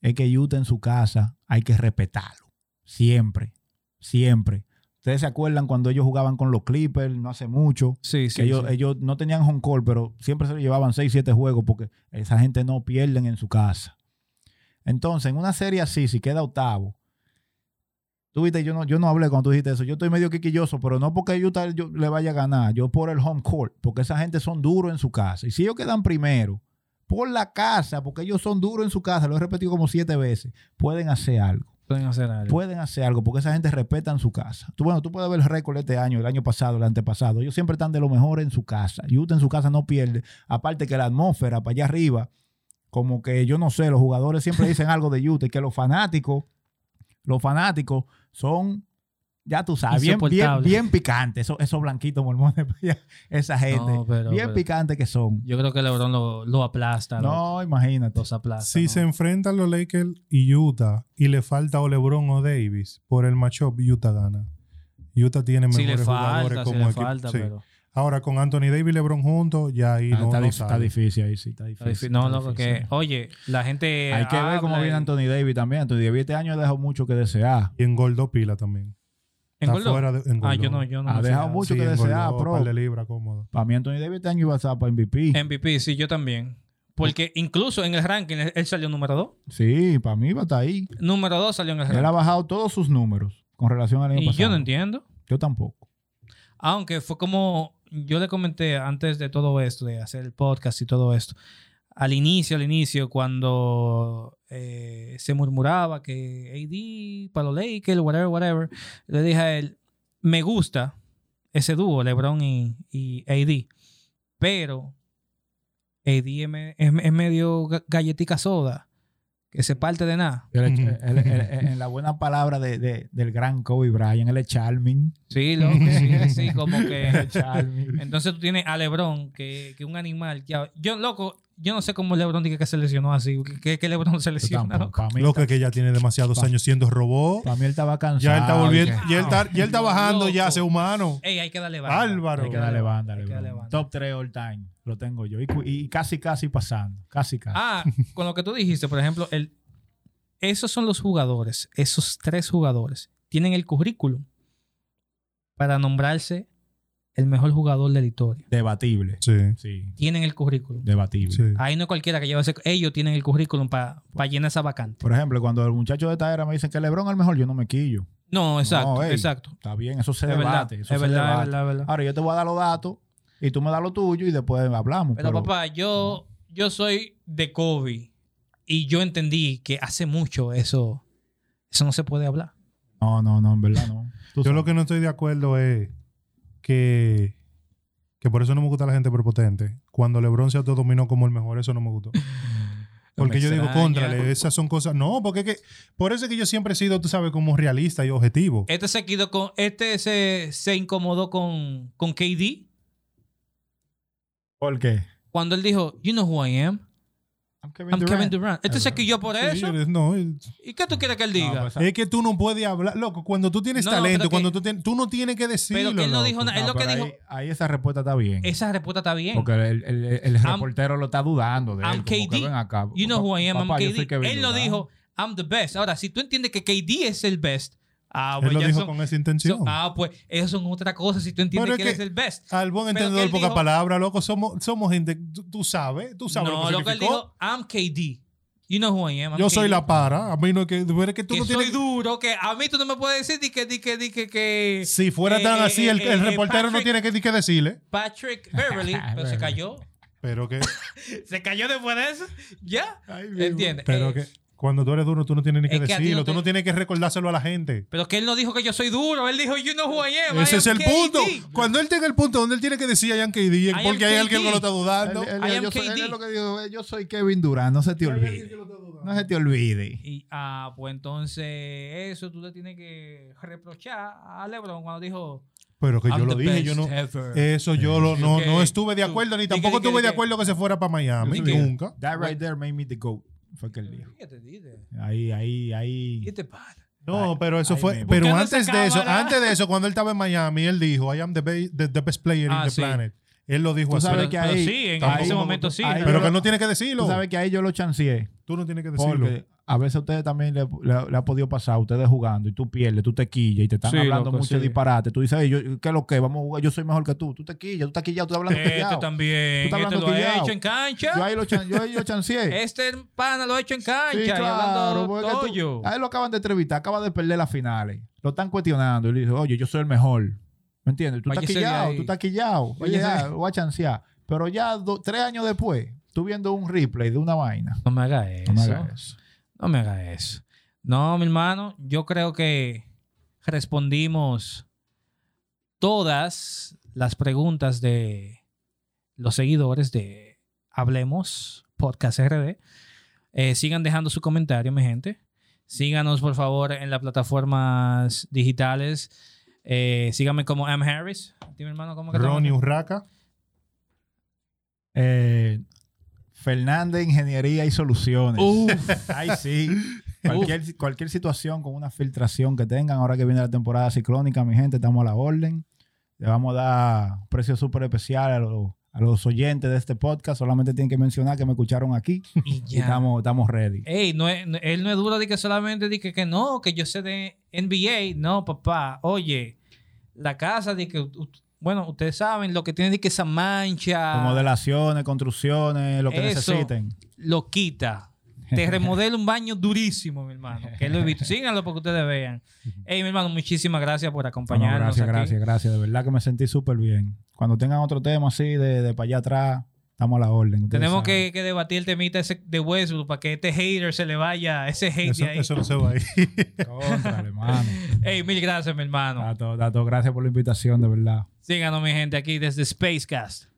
Es que Utah en su casa hay que respetarlo. Siempre. Siempre. Ustedes se acuerdan cuando ellos jugaban con los Clippers no hace mucho. Sí, que ellos, ellos no tenían home court, pero siempre se lo llevaban 6, 7 juegos porque esa gente no pierden en su casa. Entonces, en una serie así, si queda octavo, tú viste, yo no, yo no hablé cuando tú dijiste eso. Yo estoy medio quiquilloso, pero no porque Utah yo- le vaya a ganar, yo por el home court, porque esa gente son duros en su casa. Y si ellos quedan primero, por la casa, porque ellos son duros en su casa, lo he repetido como siete veces, pueden hacer algo pueden hacer algo. pueden hacer algo porque esa gente respeta en su casa. Tú, bueno, tú puedes ver el récord este año, el año pasado, el antepasado. Ellos siempre están de lo mejor en su casa. Utah en su casa no pierde. Aparte que la atmósfera para allá arriba, como que yo no sé, los jugadores siempre dicen algo de Utah y que los fanáticos, los fanáticos son, ya tú sabes, bien, bien, bien picantes. Esos, esos blanquitos mormones, esa gente. No, pero- bien pero- picantes que son. Yo creo que LeBron lo, lo aplasta. No, imagínate. Los aplasta. Si ¿no? se enfrentan los Lakers y Utah y le falta o LeBron o Davis por el matchup, Utah gana. Utah tiene Si mejores le jugadores falta, si como le equipo. falta, Sí. pero... Ahora con Anthony Davis y LeBron juntos, ya ahí Ah, no, está, no difícil ahí, sí, está Está difícil. No, está loco, difícil. que... Oye, la gente Hay que ver cómo viene y- Anthony Davis también. Anthony Davis este año ha dejado mucho que desear. Y engordó pila también. ¿Engordó? Está fuera de Ah, yo no, yo no. Ha dejado mucho Sí, que desear, pro. par de cómodo. Para mí Anthony Davis este año iba a estar para MVP. MVP, sí, yo también. Porque incluso en el ranking él salió número 2. Sí, para mí iba a estar ahí. Número 2 salió en el Él ha ranking. bajado todos sus números con relación al año Y pasado. yo no entiendo. Yo tampoco. Aunque fue como yo le comenté antes de todo esto, de hacer el podcast y todo esto. Al inicio, al inicio, cuando eh, se murmuraba que AD para los Lakers, whatever, whatever, le dije a él, me gusta ese dúo, LeBron y, y AD, pero AD es, es- medio ga- galletica soda, que se parte de nada. En la buena palabra de, de- del gran Kobe Bryant, él es charming. Sí, loco, sí, sí, como Él que... Entonces tú tienes a LeBron, que, que un animal. Ya, yo, loco, yo no sé cómo LeBron dice que se lesionó así. Que, que LeBron se mí, Lo que, que ya tiene demasiados Pa- años siendo robot. para mí él estaba cansado. Ya él está volviendo, ya él está, ya él está bajando ya, Loco. ser humano. Ey, hay que darle banda. Bárbaro. Hay que darle banda, que darle LeBron. banda. Top 3 all time. Lo tengo yo. Y, y casi, casi pasando. Casi, casi. Ah, con lo que tú dijiste, por ejemplo, el, esos son los jugadores, esos tres jugadores, tienen el currículum para nombrarse el mejor jugador de la historia. Debatible. Sí, Sí. Tienen el currículum. Debatible. sí. Ahí no es cualquiera que lleve ese. Ellos tienen el currículum para llenar esa vacante. Por ejemplo, cuando el muchacho de esta era me dicen que LeBron es el mejor, yo no me quillo. No, exacto, No, ey, exacto. Está bien, eso se Es verdad, debate. es se verdad, es debate. verdad, es verdad. Ahora yo te voy a dar los datos y tú me das lo tuyo y después hablamos. Pero, papá, yo, yo soy de Kobe y yo entendí que hace mucho eso, eso no se puede hablar. No, no, no, en verdad no. Yo lo que no estoy de acuerdo es que, que por eso no me gusta la gente prepotente. Cuando LeBron se autodominó como el mejor, eso no me gustó. Porque Me yo digo, contrale, esas son cosas. No, porque es que, por eso es que yo siempre he sido, tú sabes, como realista y objetivo. Este se quedó con, este se, se incomodó con, con KD ¿Por qué? cuando él dijo, you know who I am, I'm I'm Kevin Durant. Este se quilló por Sí, eso. no, es- ¿Y qué tú quieres que él diga? pues, es que tú no puedes hablar, loco, cuando tú tienes No, talento, que- cuando tú, tienes- tú no tienes que decirlo. Pero que él no loco. dijo nada. Es lo que dijo. Ahí, ahí esa respuesta está bien. Esa respuesta está bien. Porque el, el- el I'm- reportero lo está dudando de él. I'm como que KD. ven acá. You know who I am, I'm Papá, yo KD. Kevin Él lo Durant. dijo, I'm the best. Ahora, si tú entiendes que KD es el best, Ah, Él pues lo ya dijo son- con esa intención. son- ah, pues eso son otra cosa si tú entiendes que es él es que- el best. Al buen que entendedor, él pocas dijo- palabras, loco. Somos, somos gente. Tú, tú sabes, tú sabes no, lo lo que que él dijo, I'm KD. You know who I am. I'm Yo soy la para. A mí no es que. que tú que no soy tienes. duro, que a mí tú no me puedes decir di que, di que, di que, que Si fuera eh, tan eh, así, el, eh, el reportero no tiene que, ni que decirle. Patrick Beverly, pero se cayó. Pero que. Se cayó después de eso. Ya. Ay, ¿Entiendes? Pero que. Cuando tú eres duro, tú no tienes ni que es decirlo. no te- Tú no tienes que recordárselo a la gente. Pero que él no dijo que yo soy duro. Él dijo, you know who I am. I Ese es el KD. punto. Cuando él tenga el punto donde él tiene que decir I am KD, porque hay alguien que lo está dudando. Él, yo soy- él es lo que dijo, yo soy Kevin Durant, no se te olvide. No se te olvide. Y, ah, pues entonces eso tú le tienes que reprochar a LeBron cuando dijo, Pero que yo lo dije, yo no. ever. Eso yo lo, no, que no estuve de tú- acuerdo, ni tampoco que- estuve de acuerdo que se fuera para Miami. Nunca. That right there made me the GOAT. Fue que él dijo. ¿Qué te dice? Ahí, ahí, ahí. ¿Qué te pasa? No, pero eso ay, fue. Pero antes de eso, antes de eso, cuando él estaba en Miami, él dijo, I am the, be- the- the best player Ah, in the sí. planet. Él lo dijo Tú así. Pero, que pero ahí- sí, en ese momento sí. ahí- Pero yo que no tiene que decirlo. Tú sabes que ahí yo lo chanceé. Tú no tienes que decirlo. Porque a veces a ustedes también le, le- le ha podido pasar, ustedes jugando y tú pierdes, tú te quillas y te están Sí, hablando loco, mucho sí. disparate. Tú dices, "Ey, yo, ¿qué es lo que? Vamos a jugar, yo soy mejor que tú. Tú te quillas, tú estás quillado, tú estás hablando Este quillado. también. Tú estás Este hablando lo ha quillao. hecho en cancha. Yo ahí lo, chan- yo ahí lo chanceé. Este pana lo ha hecho en cancha. Sí, hablando porque tú- a él lo acaban de entrevistar, acaba de perder las finales. Lo están cuestionando y le dice, oye, yo soy el mejor. ¿Me entiendes? Tú estás Váyase quillado, tú estás quillado. Oye, ya, lo voy a chancear. Pero ya do- tres años después, tú viendo un replay de una vaina. No me haga eso. No me hagas eso. No me haga eso. No, mi hermano, yo creo que respondimos todas las preguntas de los seguidores de Hablemos Podcast RD. Eh, sigan dejando su comentario, mi gente. Síganos, por favor, en las plataformas digitales. Eh, síganme como M. Harris. Dime, hermano, ¿cómo que Ronnie? Urraca. Eh, Fernández Ingeniería y Soluciones. Uf. Ay, sí. Cualquier, cualquier situación con una filtración que tengan, ahora que viene la temporada ciclónica, mi gente, estamos a la orden. Le vamos a dar un precio súper especial a los, a los oyentes de este podcast. Solamente tienen que mencionar que me escucharon aquí y estamos, estamos ready. Ey, no es- no- él no es duro de que solamente de que, que no, que yo sé de NBA. No, papá. Oye, la casa de que, bueno, ustedes saben lo que tiene de que esa mancha Remodelaciones, construcciones, lo que Eso. necesiten. lo quita. Te remodela un baño durísimo, mi hermano. Que lo he visto. Síganlo para que ustedes vean. Ey, mi hermano, muchísimas gracias por No, acompañarnos. gracias, aquí. gracias, gracias. De verdad que me sentí súper bien. Cuando tengan otro tema así de, de para allá atrás, estamos a la orden. Tenemos que, que debatir el temita ese de Westbrook para que este hater se le vaya, ese hate Eso, de ahí. eso no se va ahí. Contra, hermano. Ey, mil gracias, mi hermano. Gracias por la invitación, de verdad. Síganos, mi gente, aquí desde Spacecast.